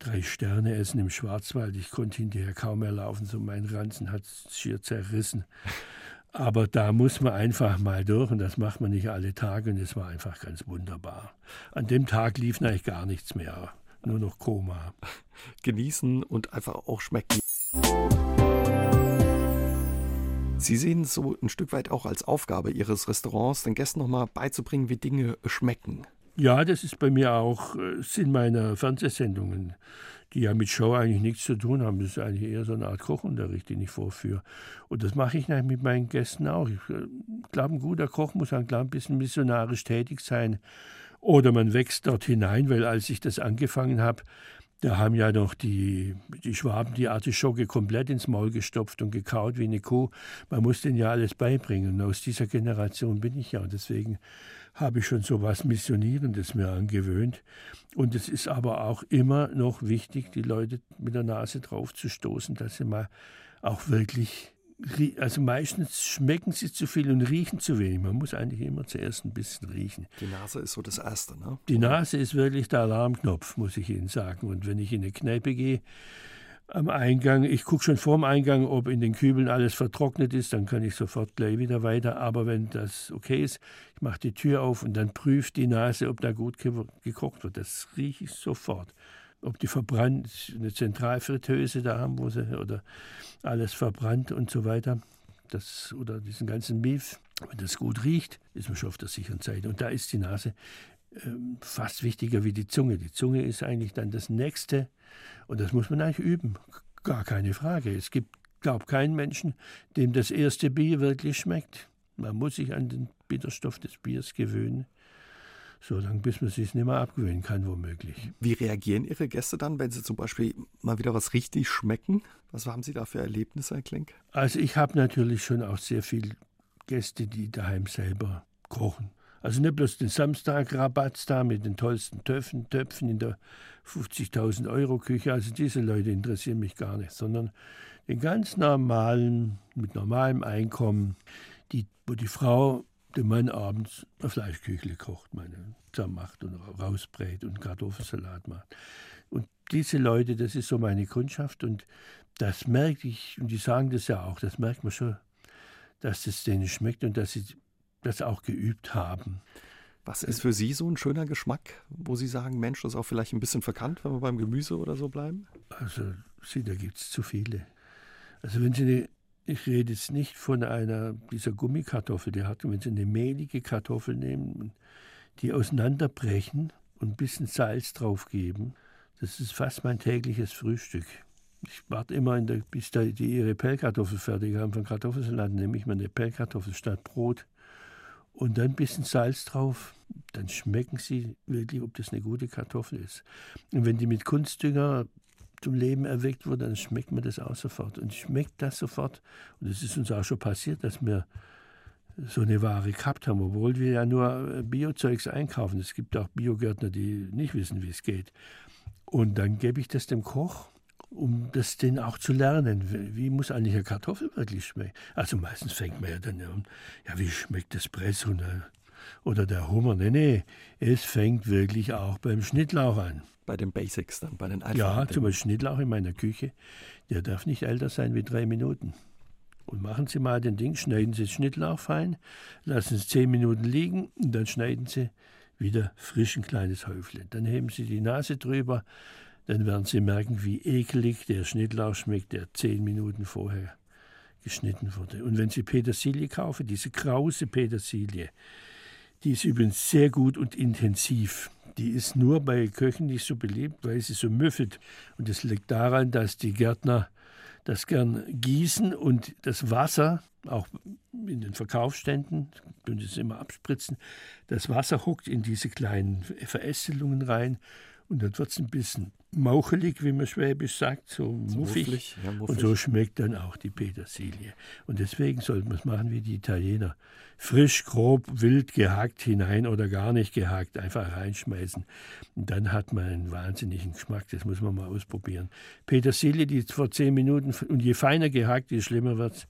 Speaker 2: drei Sterne essen im Schwarzwald. Ich konnte hinterher kaum mehr laufen, so mein Ranzen hat schier zerrissen. Aber da muss man einfach mal durch und das macht man nicht alle Tage und es war einfach ganz wunderbar. An dem Tag lief eigentlich gar nichts mehr, nur noch Koma.
Speaker 1: Genießen und einfach auch schmecken. Sie sehen es so ein Stück weit auch als Aufgabe Ihres Restaurants, den Gästen nochmal beizubringen, wie Dinge schmecken.
Speaker 2: Ja, das ist bei mir auch äh, Sinn meiner Fernsehsendungen, die ja mit Show eigentlich nichts zu tun haben. Das ist eigentlich eher so eine Art Kochunterricht, den ich vorführe. Und das mache ich mit meinen Gästen auch. Ich äh, glaube, ein guter Koch muss ein klein bisschen missionarisch tätig sein. Oder man wächst dort hinein, weil als ich das angefangen habe, da haben ja noch die, die Schwaben die Artischocke komplett ins Maul gestopft und gekaut wie eine Kuh. Man muss denen ja alles beibringen. Und aus dieser Generation bin ich ja. Und deswegen habe ich schon so was Missionierendes mir angewöhnt. Und es ist aber auch immer noch wichtig, die Leute mit der Nase drauf zu stoßen, dass sie mal auch wirklich also meistens schmecken sie zu viel und riechen zu wenig. Man muss eigentlich immer zuerst ein bisschen riechen.
Speaker 1: Die Nase ist so das Erste, ne?
Speaker 2: Die Nase ist wirklich der Alarmknopf, muss ich Ihnen sagen. Und wenn ich in eine Kneipe gehe, am Eingang, ich gucke schon vorm Eingang, ob in den Kübeln alles vertrocknet ist, dann kann ich sofort gleich wieder weiter. Aber wenn das okay ist, ich mache die Tür auf und dann prüft die Nase, ob da gut gekocht wird. Das rieche ich sofort ob die verbrannt, eine Zentralfritteuse da haben, wo sie, oder alles verbrannt und so weiter. Das, oder diesen ganzen Milch, wenn das gut riecht, ist man schon auf der sicheren Seite. Und da ist die Nase ähm, fast wichtiger wie die Zunge. Die Zunge ist eigentlich dann das Nächste und das muss man eigentlich üben. Gar keine Frage. Es gibt, glaube keinen Menschen, dem das erste Bier wirklich schmeckt. Man muss sich an den Bitterstoff des Biers gewöhnen so lange, bis man sich nicht mehr abgewöhnen kann, womöglich.
Speaker 1: Wie reagieren Ihre Gäste dann, wenn sie zum Beispiel mal wieder was richtig schmecken? Was haben Sie da für Erlebnisse, Herr Klink?
Speaker 2: Also ich habe natürlich schon auch sehr viele Gäste, die daheim selber kochen. Also nicht bloß den Samstag-Rabatz da mit den tollsten Töpfen, Töpfen in der 50.000 Euro Küche. Also diese Leute interessieren mich gar nicht, sondern den ganz normalen, mit normalem Einkommen, die, wo die Frau dem Mann abends ein Fleischküchle kocht, meine, zusammen macht und rausbrät und Kartoffelsalat macht. Und diese Leute, das ist so meine Kundschaft und das merke ich, und die sagen das ja auch, das merkt man schon, dass es denen schmeckt und dass sie das auch geübt haben.
Speaker 1: Was ist für Sie so ein schöner Geschmack, wo Sie sagen, Mensch, das ist auch vielleicht ein bisschen verkannt, wenn wir beim Gemüse oder so bleiben?
Speaker 2: Also, Sie, da gibt es zu viele. Also, wenn Sie eine ich rede jetzt nicht von einer dieser Gummikartoffel, die hat, wenn Sie eine mehlige Kartoffel nehmen, die auseinanderbrechen und ein bisschen Salz draufgeben, das ist fast mein tägliches Frühstück. Ich warte immer, der, bis die ihre Pellkartoffel fertig haben von Kartoffelsalat, nehme ich mir eine Pellkartoffel statt Brot und dann ein bisschen Salz drauf. Dann schmecken sie wirklich, ob das eine gute Kartoffel ist. Und wenn die mit Kunstdünger zum Leben erweckt wurde, dann schmeckt mir das auch sofort. Und schmeckt das sofort. Und es ist uns auch schon passiert, dass wir so eine Ware gehabt haben, obwohl wir ja nur äh, Biozeugs einkaufen. Es gibt auch Biogärtner, die nicht wissen, wie es geht. Und dann gebe ich das dem Koch, um das den auch zu lernen. Wie muss eigentlich eine Kartoffel wirklich schmecken? Also meistens fängt man ja dann an, ja, wie schmeckt das Press oder der Hummer? Nee, nee, es fängt wirklich auch beim Schnittlauch an.
Speaker 1: Bei den Basics dann, bei den
Speaker 2: einfachen Ja, zum Beispiel Schnittlauch in meiner Küche, der darf nicht älter sein wie drei Minuten. Und machen Sie mal den Ding, schneiden Sie Schnittlauch fein, lassen Sie zehn Minuten liegen und dann schneiden Sie wieder frisch ein kleines Häufchen. Dann heben Sie die Nase drüber, dann werden Sie merken, wie ekelig der Schnittlauch schmeckt, der zehn Minuten vorher geschnitten wurde. Und wenn Sie Petersilie kaufen, diese krause Petersilie, die ist übrigens sehr gut und intensiv. Die ist nur bei Köchen nicht so beliebt, weil sie so müffelt. Und das liegt daran, dass die Gärtner das gern gießen und das Wasser, auch in den Verkaufsständen, können Sie es immer abspritzen, das Wasser huckt in diese kleinen Verästelungen rein und dann wird es ein bisschen mauchelig, wie man schwäbisch sagt, so muffig. muffig, ja, muffig. Und so schmeckt dann auch die Petersilie. Und deswegen sollte man es machen wie die Italiener. Frisch, grob, wild gehackt hinein oder gar nicht gehackt, einfach reinschmeißen. Und dann hat man einen wahnsinnigen Geschmack, das muss man mal ausprobieren. Petersilie, die vor zehn Minuten, und je feiner gehackt, je schlimmer wird es.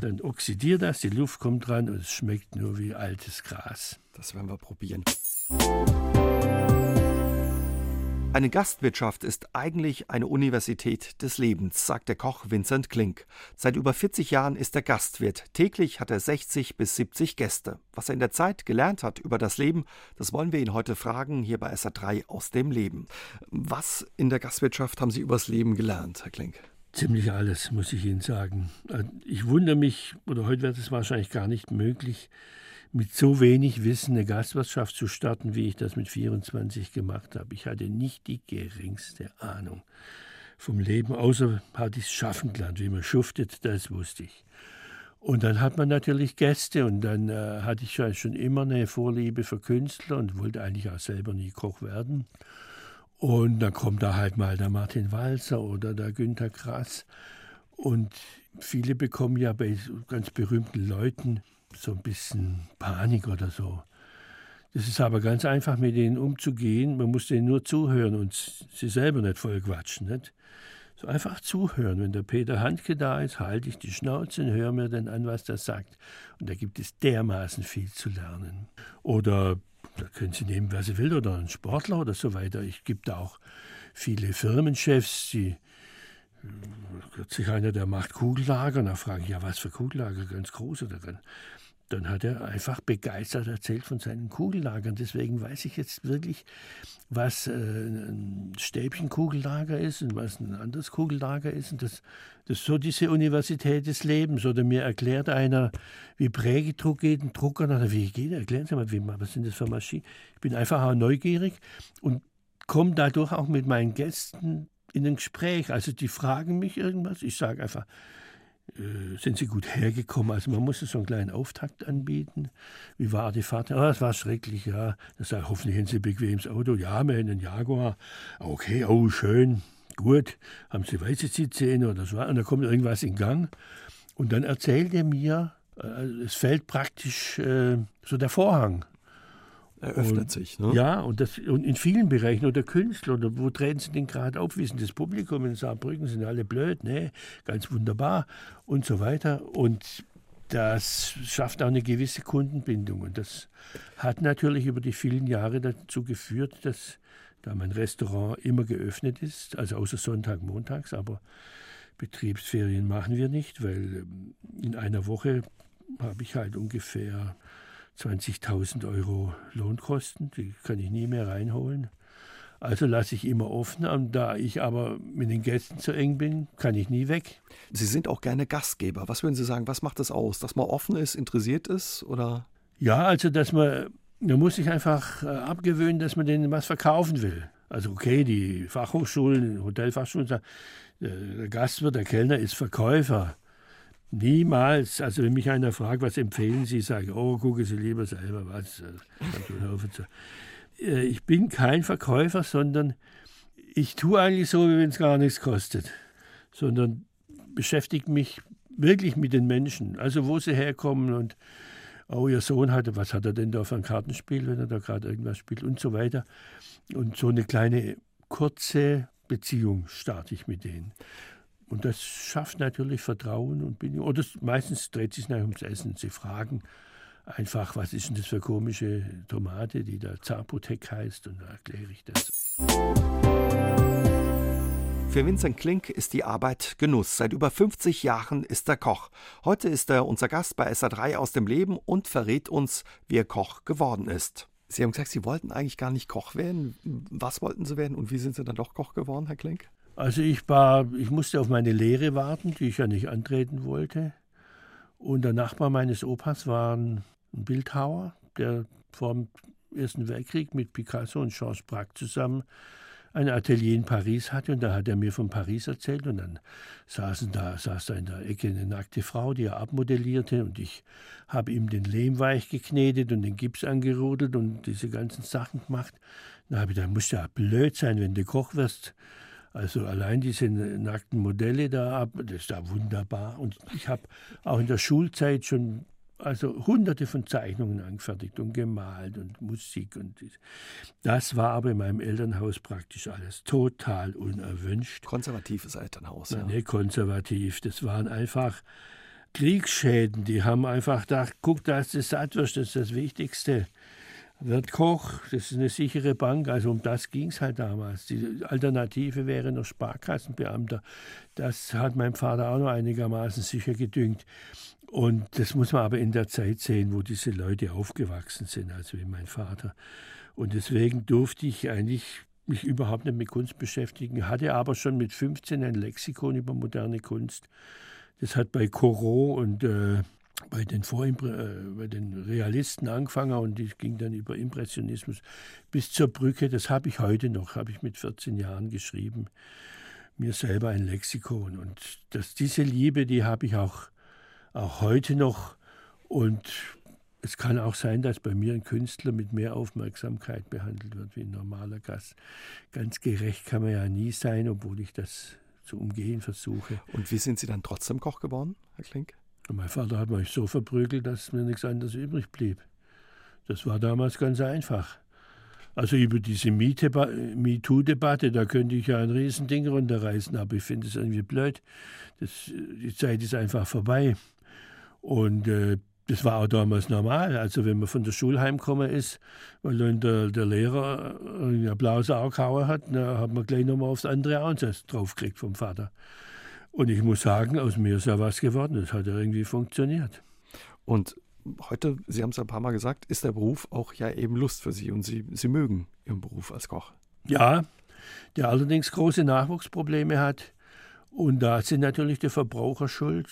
Speaker 2: Dann oxidiert das, die Luft kommt dran und es schmeckt nur wie altes Gras.
Speaker 1: Das werden wir probieren. Eine Gastwirtschaft ist eigentlich eine Universität des Lebens, sagt der Koch Vincent Klink. Seit über 40 Jahren ist er Gastwirt. Täglich hat er 60 bis 70 Gäste. Was er in der Zeit gelernt hat über das Leben, das wollen wir ihn heute fragen, hier bei SA3 aus dem Leben. Was in der Gastwirtschaft haben Sie übers Leben gelernt, Herr Klink?
Speaker 2: Ziemlich alles, muss ich Ihnen sagen. Ich wundere mich, oder heute wird es wahrscheinlich gar nicht möglich, mit so wenig Wissen eine Gastwirtschaft zu starten, wie ich das mit 24 gemacht habe. Ich hatte nicht die geringste Ahnung vom Leben, außer hatte ich es schaffen gelernt. Wie man schuftet, das wusste ich. Und dann hat man natürlich Gäste und dann äh, hatte ich schon immer eine Vorliebe für Künstler und wollte eigentlich auch selber nie Koch werden. Und dann kommt da halt mal der Martin Walzer oder der Günter Grass. Und viele bekommen ja bei ganz berühmten Leuten so ein bisschen Panik oder so. Das ist aber ganz einfach, mit denen umzugehen. Man muss denen nur zuhören und sie selber nicht voll quatschen. Nicht? So einfach zuhören. Wenn der Peter Handke da ist, halte ich die Schnauze und höre mir dann an, was der sagt. Und da gibt es dermaßen viel zu lernen. Oder da können Sie nehmen, wer Sie will, oder ein Sportler oder so weiter. Gebe da auch viele Firmenchefs, die kürzlich einer, der macht Kugellager, und da frage ich, ja, was für Kugellager, ganz große darin dann hat er einfach begeistert erzählt von seinen Kugellagern. Deswegen weiß ich jetzt wirklich, was äh, ein Stäbchenkugellager ist und was ein anderes Kugellager ist. Und das, das ist so diese Universität des Lebens. Oder mir erklärt einer, wie Prägedruck geht, ein Drucker. Na, wie geht Erklären Sie mal, wie, was sind das für Maschinen? Ich bin einfach auch neugierig und komme dadurch auch mit meinen Gästen in ein Gespräch. Also die fragen mich irgendwas. Ich sage einfach, äh, sind sie gut hergekommen. Also man musste so einen kleinen Auftakt anbieten. Wie war die Fahrt? Ah, es war schrecklich, ja. Das sagt, hoffentlich haben Sie ein bequemes Auto. Ja, wir haben einen Jaguar. Okay, oh, schön, gut. Haben Sie weiße Sitzszene oder so? Und da kommt irgendwas in Gang. Und dann erzählt er mir, äh, es fällt praktisch äh, so der Vorhang
Speaker 1: eröffnet und, sich. Ne?
Speaker 2: Ja, und, das, und in vielen Bereichen, oder Künstler, oder wo treten sie denn gerade auf? Wissen das Publikum in Saarbrücken sind alle blöd, ne? Ganz wunderbar und so weiter. Und das schafft auch eine gewisse Kundenbindung. Und das hat natürlich über die vielen Jahre dazu geführt, dass da mein Restaurant immer geöffnet ist, also außer Sonntag, Montags, aber Betriebsferien machen wir nicht, weil ähm, in einer Woche habe ich halt ungefähr 20.000 Euro Lohnkosten, die kann ich nie mehr reinholen. Also lasse ich immer offen. Und da ich aber mit den Gästen zu eng bin, kann ich nie weg.
Speaker 1: Sie sind auch gerne Gastgeber. Was würden Sie sagen, was macht das aus? Dass man offen ist, interessiert ist oder?
Speaker 2: Ja, also dass man, da muss ich einfach äh, abgewöhnen, dass man denen was verkaufen will. Also okay, die Fachhochschulen, Hotelfachschulen sagen, der Gastwirt, der Kellner ist Verkäufer. Niemals. Also wenn mich einer fragt, was empfehlen Sie, sage ich, oh, gucken Sie lieber selber was. Äh, ich bin kein Verkäufer, sondern ich tue eigentlich so, wie wenn es gar nichts kostet. Sondern beschäftige mich wirklich mit den Menschen. Also wo sie herkommen und oh, ihr Sohn hatte, was hat er denn da für ein Kartenspiel, wenn er da gerade irgendwas spielt und so weiter. Und so eine kleine kurze Beziehung starte ich mit denen. Und das schafft natürlich Vertrauen und Bindung. Oder meistens dreht sich nachher ums Essen. Sie fragen einfach, was ist denn das für komische Tomate, die da Zapotek heißt, und da erkläre ich das.
Speaker 1: Für Vincent Klink ist die Arbeit Genuss. Seit über 50 Jahren ist er Koch. Heute ist er unser Gast bei SA3 aus dem Leben und verrät uns, wie er Koch geworden ist. Sie haben gesagt, Sie wollten eigentlich gar nicht Koch werden. Was wollten Sie werden und wie sind Sie dann doch Koch geworden, Herr Klink?
Speaker 2: Also ich war, ich musste auf meine Lehre warten, die ich ja nicht antreten wollte. Und der Nachbar meines Opas war ein Bildhauer, der vor dem Ersten Weltkrieg mit Picasso und Georges Braque zusammen ein Atelier in Paris hatte und da hat er mir von Paris erzählt und dann saßen da, saß da in der Ecke eine nackte Frau, die er abmodellierte und ich habe ihm den Lehm weich geknetet und den Gips angerodelt und diese ganzen Sachen gemacht. Da habe ich gedacht, muss ja blöd sein, wenn du Koch wirst. Also allein diese nackten Modelle da ab, das ist da wunderbar. Und ich habe auch in der Schulzeit schon also hunderte von Zeichnungen angefertigt und gemalt und Musik und das war aber in meinem Elternhaus praktisch alles total unerwünscht.
Speaker 1: Konservatives Elternhaus,
Speaker 2: ja. Nee, konservativ. Das waren einfach Kriegsschäden. Die haben einfach gedacht, guck, da ist das Sattwurst, das ist das Wichtigste. Wird Koch, das ist eine sichere Bank, also um das ging es halt damals. Die Alternative wäre noch Sparkassenbeamter. Das hat mein Vater auch noch einigermaßen sicher gedüngt. Und das muss man aber in der Zeit sehen, wo diese Leute aufgewachsen sind, also wie mein Vater. Und deswegen durfte ich eigentlich mich überhaupt nicht mit Kunst beschäftigen, hatte aber schon mit 15 ein Lexikon über moderne Kunst. Das hat bei Corot und äh, bei, den äh, bei den Realisten angefangen und das ging dann über Impressionismus bis zur Brücke. Das habe ich heute noch, habe ich mit 14 Jahren geschrieben. Mir selber ein Lexikon. Und das, diese Liebe, die habe ich auch auch heute noch. Und es kann auch sein, dass bei mir ein Künstler mit mehr Aufmerksamkeit behandelt wird wie ein normaler Gast. Ganz gerecht kann man ja nie sein, obwohl ich das zu umgehen versuche.
Speaker 1: Und wie sind Sie dann trotzdem Koch geworden, Herr Klink?
Speaker 2: Und mein Vater hat mich so verprügelt, dass mir nichts anderes übrig blieb. Das war damals ganz einfach. Also über diese MeToo-Debatte, da könnte ich ja ein Riesending runterreißen, aber ich finde es irgendwie blöd. Das, die Zeit ist einfach vorbei. Und äh, das war auch damals normal. Also wenn man von der Schule heimgekommen ist, weil dann der, der Lehrer ein blaues Auge gehauen hat, dann hat man gleich nochmal aufs andere Ansatz draufgekriegt vom Vater. Und ich muss sagen, aus mir ist ja was geworden. Das hat ja irgendwie funktioniert.
Speaker 1: Und heute, Sie haben es ein paar Mal gesagt, ist der Beruf auch ja eben Lust für Sie und Sie, Sie mögen Ihren Beruf als Koch.
Speaker 2: Ja, der allerdings große Nachwuchsprobleme hat. Und da sind natürlich die Verbraucher schuld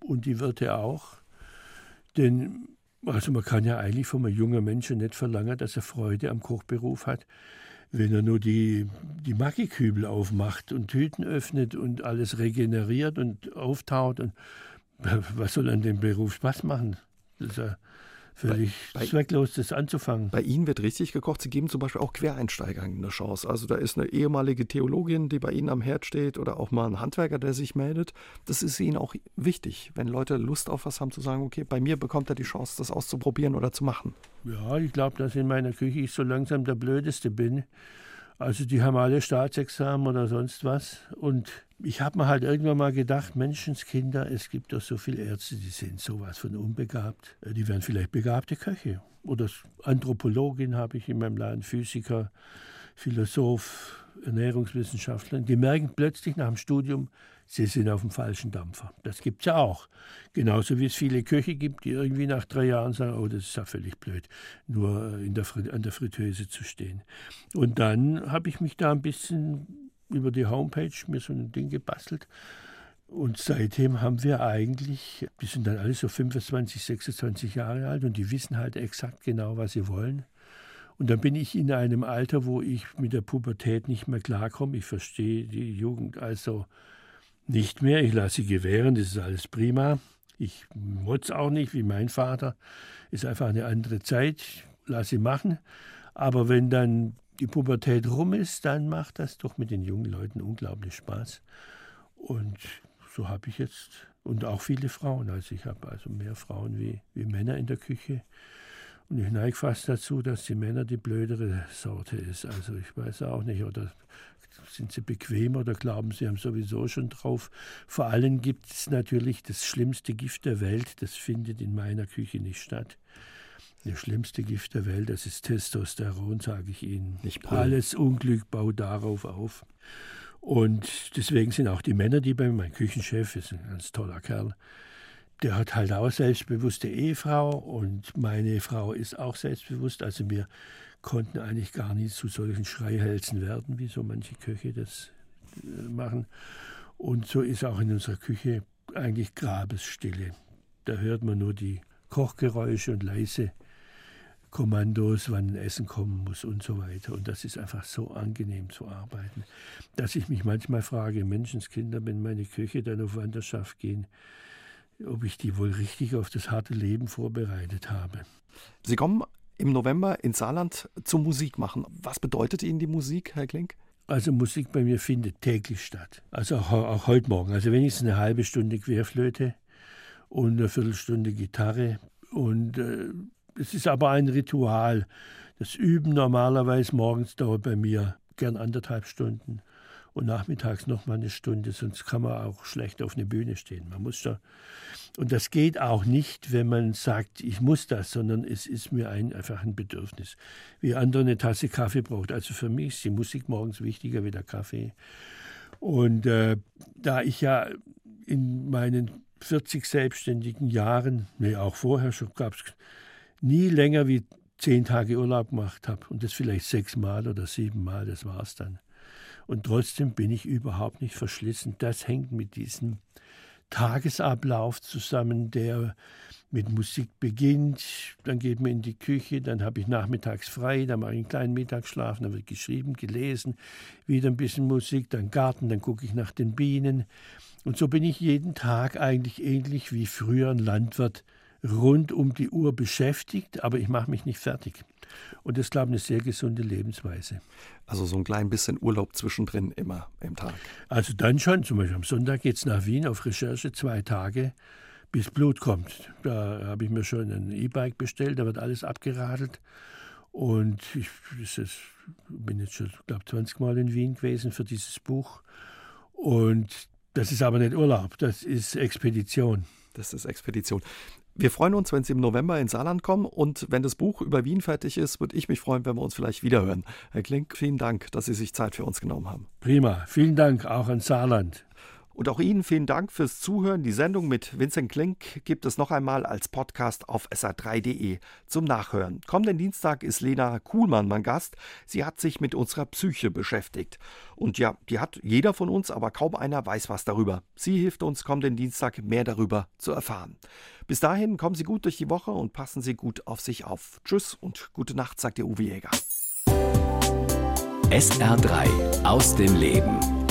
Speaker 2: und die Wirte auch. Denn also man kann ja eigentlich von einem jungen Menschen nicht verlangen, dass er Freude am Kochberuf hat, wenn er nur die, die Maggi-Kübel aufmacht und Tüten öffnet und alles regeneriert und auftaut. Und was soll an dem Beruf Spaß machen? Das ist ja völlig bei, zwecklos, das anzufangen.
Speaker 1: Bei Ihnen wird richtig gekocht. Sie geben zum Beispiel auch Quereinsteigern eine Chance. Also da ist eine ehemalige Theologin, die bei Ihnen am Herd steht oder auch mal ein Handwerker, der sich meldet. Das ist Ihnen auch wichtig, wenn Leute Lust auf was haben, zu sagen, okay, bei mir bekommt er die Chance, das auszuprobieren oder zu machen.
Speaker 2: Ja, ich glaube, dass in meiner Küche ich so langsam der Blödeste bin. Also die haben alle Staatsexamen oder sonst was. Und ich habe mir halt irgendwann mal gedacht, Menschenskinder, es gibt doch so viele Ärzte, die sind sowas von unbegabt. Äh, die wären vielleicht begabte Köche. Oder Anthropologin habe ich in meinem Laden, Physiker, Philosoph, Ernährungswissenschaftler. Die merken plötzlich nach dem Studium, sie sind auf dem falschen Dampfer. Das gibt es ja auch. Genauso wie es viele Köche gibt, die irgendwie nach drei Jahren sagen, oh, das ist ja völlig blöd, nur in der, an der Fritteuse zu stehen. Und dann habe ich mich da ein bisschen über die Homepage mir so ein Ding gebastelt. Und seitdem haben wir eigentlich, die sind dann alle so 25, 26 Jahre alt und die wissen halt exakt genau, was sie wollen. Und dann bin ich in einem Alter, wo ich mit der Pubertät nicht mehr klarkomme. Ich verstehe die Jugend also nicht mehr. Ich lasse sie gewähren, das ist alles prima. Ich motz auch nicht wie mein Vater. Ist einfach eine andere Zeit. Lass sie machen. Aber wenn dann die Pubertät rum ist, dann macht das doch mit den jungen Leuten unglaublich Spaß. Und so habe ich jetzt, und auch viele Frauen, also ich habe also mehr Frauen wie, wie Männer in der Küche. Und ich neige fast dazu, dass die Männer die blödere Sorte ist. Also ich weiß auch nicht, oder sind sie bequem oder glauben sie haben sowieso schon drauf. Vor allem gibt es natürlich das schlimmste Gift der Welt, das findet in meiner Küche nicht statt. Das schlimmste Gift der Welt, das ist Testosteron, sage ich Ihnen. Nicht Alles Unglück baut darauf auf. Und deswegen sind auch die Männer, die bei mir, mein Küchenchef ist ein ganz toller Kerl, der hat halt auch selbstbewusste Ehefrau und meine Frau ist auch selbstbewusst. Also wir konnten eigentlich gar nicht zu solchen Schreihälsen werden, wie so manche Köche das äh, machen. Und so ist auch in unserer Küche eigentlich Grabesstille. Da hört man nur die Kochgeräusche und leise Kommandos, wann Essen kommen muss und so weiter. Und das ist einfach so angenehm zu arbeiten, dass ich mich manchmal frage, Menschenskinder, wenn meine Köche dann auf Wanderschaft gehen, ob ich die wohl richtig auf das harte Leben vorbereitet habe.
Speaker 1: Sie kommen im November in Saarland zum Musik machen. Was bedeutet Ihnen die Musik, Herr Klink?
Speaker 2: Also Musik bei mir findet täglich statt. Also auch, auch heute Morgen. Also wenigstens eine halbe Stunde Querflöte und eine Viertelstunde Gitarre. Und äh, es ist aber ein Ritual. Das Üben normalerweise morgens dauert bei mir gern anderthalb Stunden und nachmittags noch mal eine Stunde, sonst kann man auch schlecht auf eine Bühne stehen. Man muss da und das geht auch nicht, wenn man sagt, ich muss das, sondern es ist mir ein, einfach ein Bedürfnis. Wie andere eine Tasse Kaffee braucht. Also für mich ist die Musik morgens wichtiger wie der Kaffee. Und äh, da ich ja in meinen 40 selbstständigen Jahren, nee, auch vorher schon gab es nie länger wie zehn Tage Urlaub gemacht habe und das vielleicht sechsmal oder siebenmal, das war es dann. Und trotzdem bin ich überhaupt nicht verschlissen. Das hängt mit diesem Tagesablauf zusammen, der mit Musik beginnt. Dann geht man in die Küche, dann habe ich nachmittags frei, dann mache ich einen kleinen Mittagsschlaf, dann wird geschrieben, gelesen, wieder ein bisschen Musik, dann Garten, dann gucke ich nach den Bienen. Und so bin ich jeden Tag eigentlich ähnlich wie früher ein Landwirt rund um die Uhr beschäftigt, aber ich mache mich nicht fertig. Und das ist, glaube ich, eine sehr gesunde Lebensweise.
Speaker 1: Also so ein klein bisschen Urlaub zwischendrin immer im Tag.
Speaker 2: Also dann schon, zum Beispiel am Sonntag geht es nach Wien auf Recherche, zwei Tage, bis Blut kommt. Da habe ich mir schon ein E-Bike bestellt, da wird alles abgeradelt. Und ich ist, bin jetzt schon, glaube 20 Mal in Wien gewesen für dieses Buch. Und das ist aber nicht Urlaub, das ist Expedition.
Speaker 1: Das ist Expedition. Wir freuen uns, wenn Sie im November ins Saarland kommen und wenn das Buch über Wien fertig ist, würde ich mich freuen, wenn wir uns vielleicht wiederhören. Herr Klink, vielen Dank, dass Sie sich Zeit für uns genommen haben.
Speaker 2: Prima, vielen Dank auch an Saarland.
Speaker 1: Und auch Ihnen vielen Dank fürs Zuhören. Die Sendung mit Vincent Klink gibt es noch einmal als Podcast auf sr3.de zum Nachhören. Kommenden Dienstag ist Lena Kuhlmann mein Gast. Sie hat sich mit unserer Psyche beschäftigt. Und ja, die hat jeder von uns, aber kaum einer weiß was darüber. Sie hilft uns kommenden Dienstag mehr darüber zu erfahren. Bis dahin kommen Sie gut durch die Woche und passen Sie gut auf sich auf. Tschüss und gute Nacht, sagt der Uwe Jäger.
Speaker 3: SR3 aus dem Leben.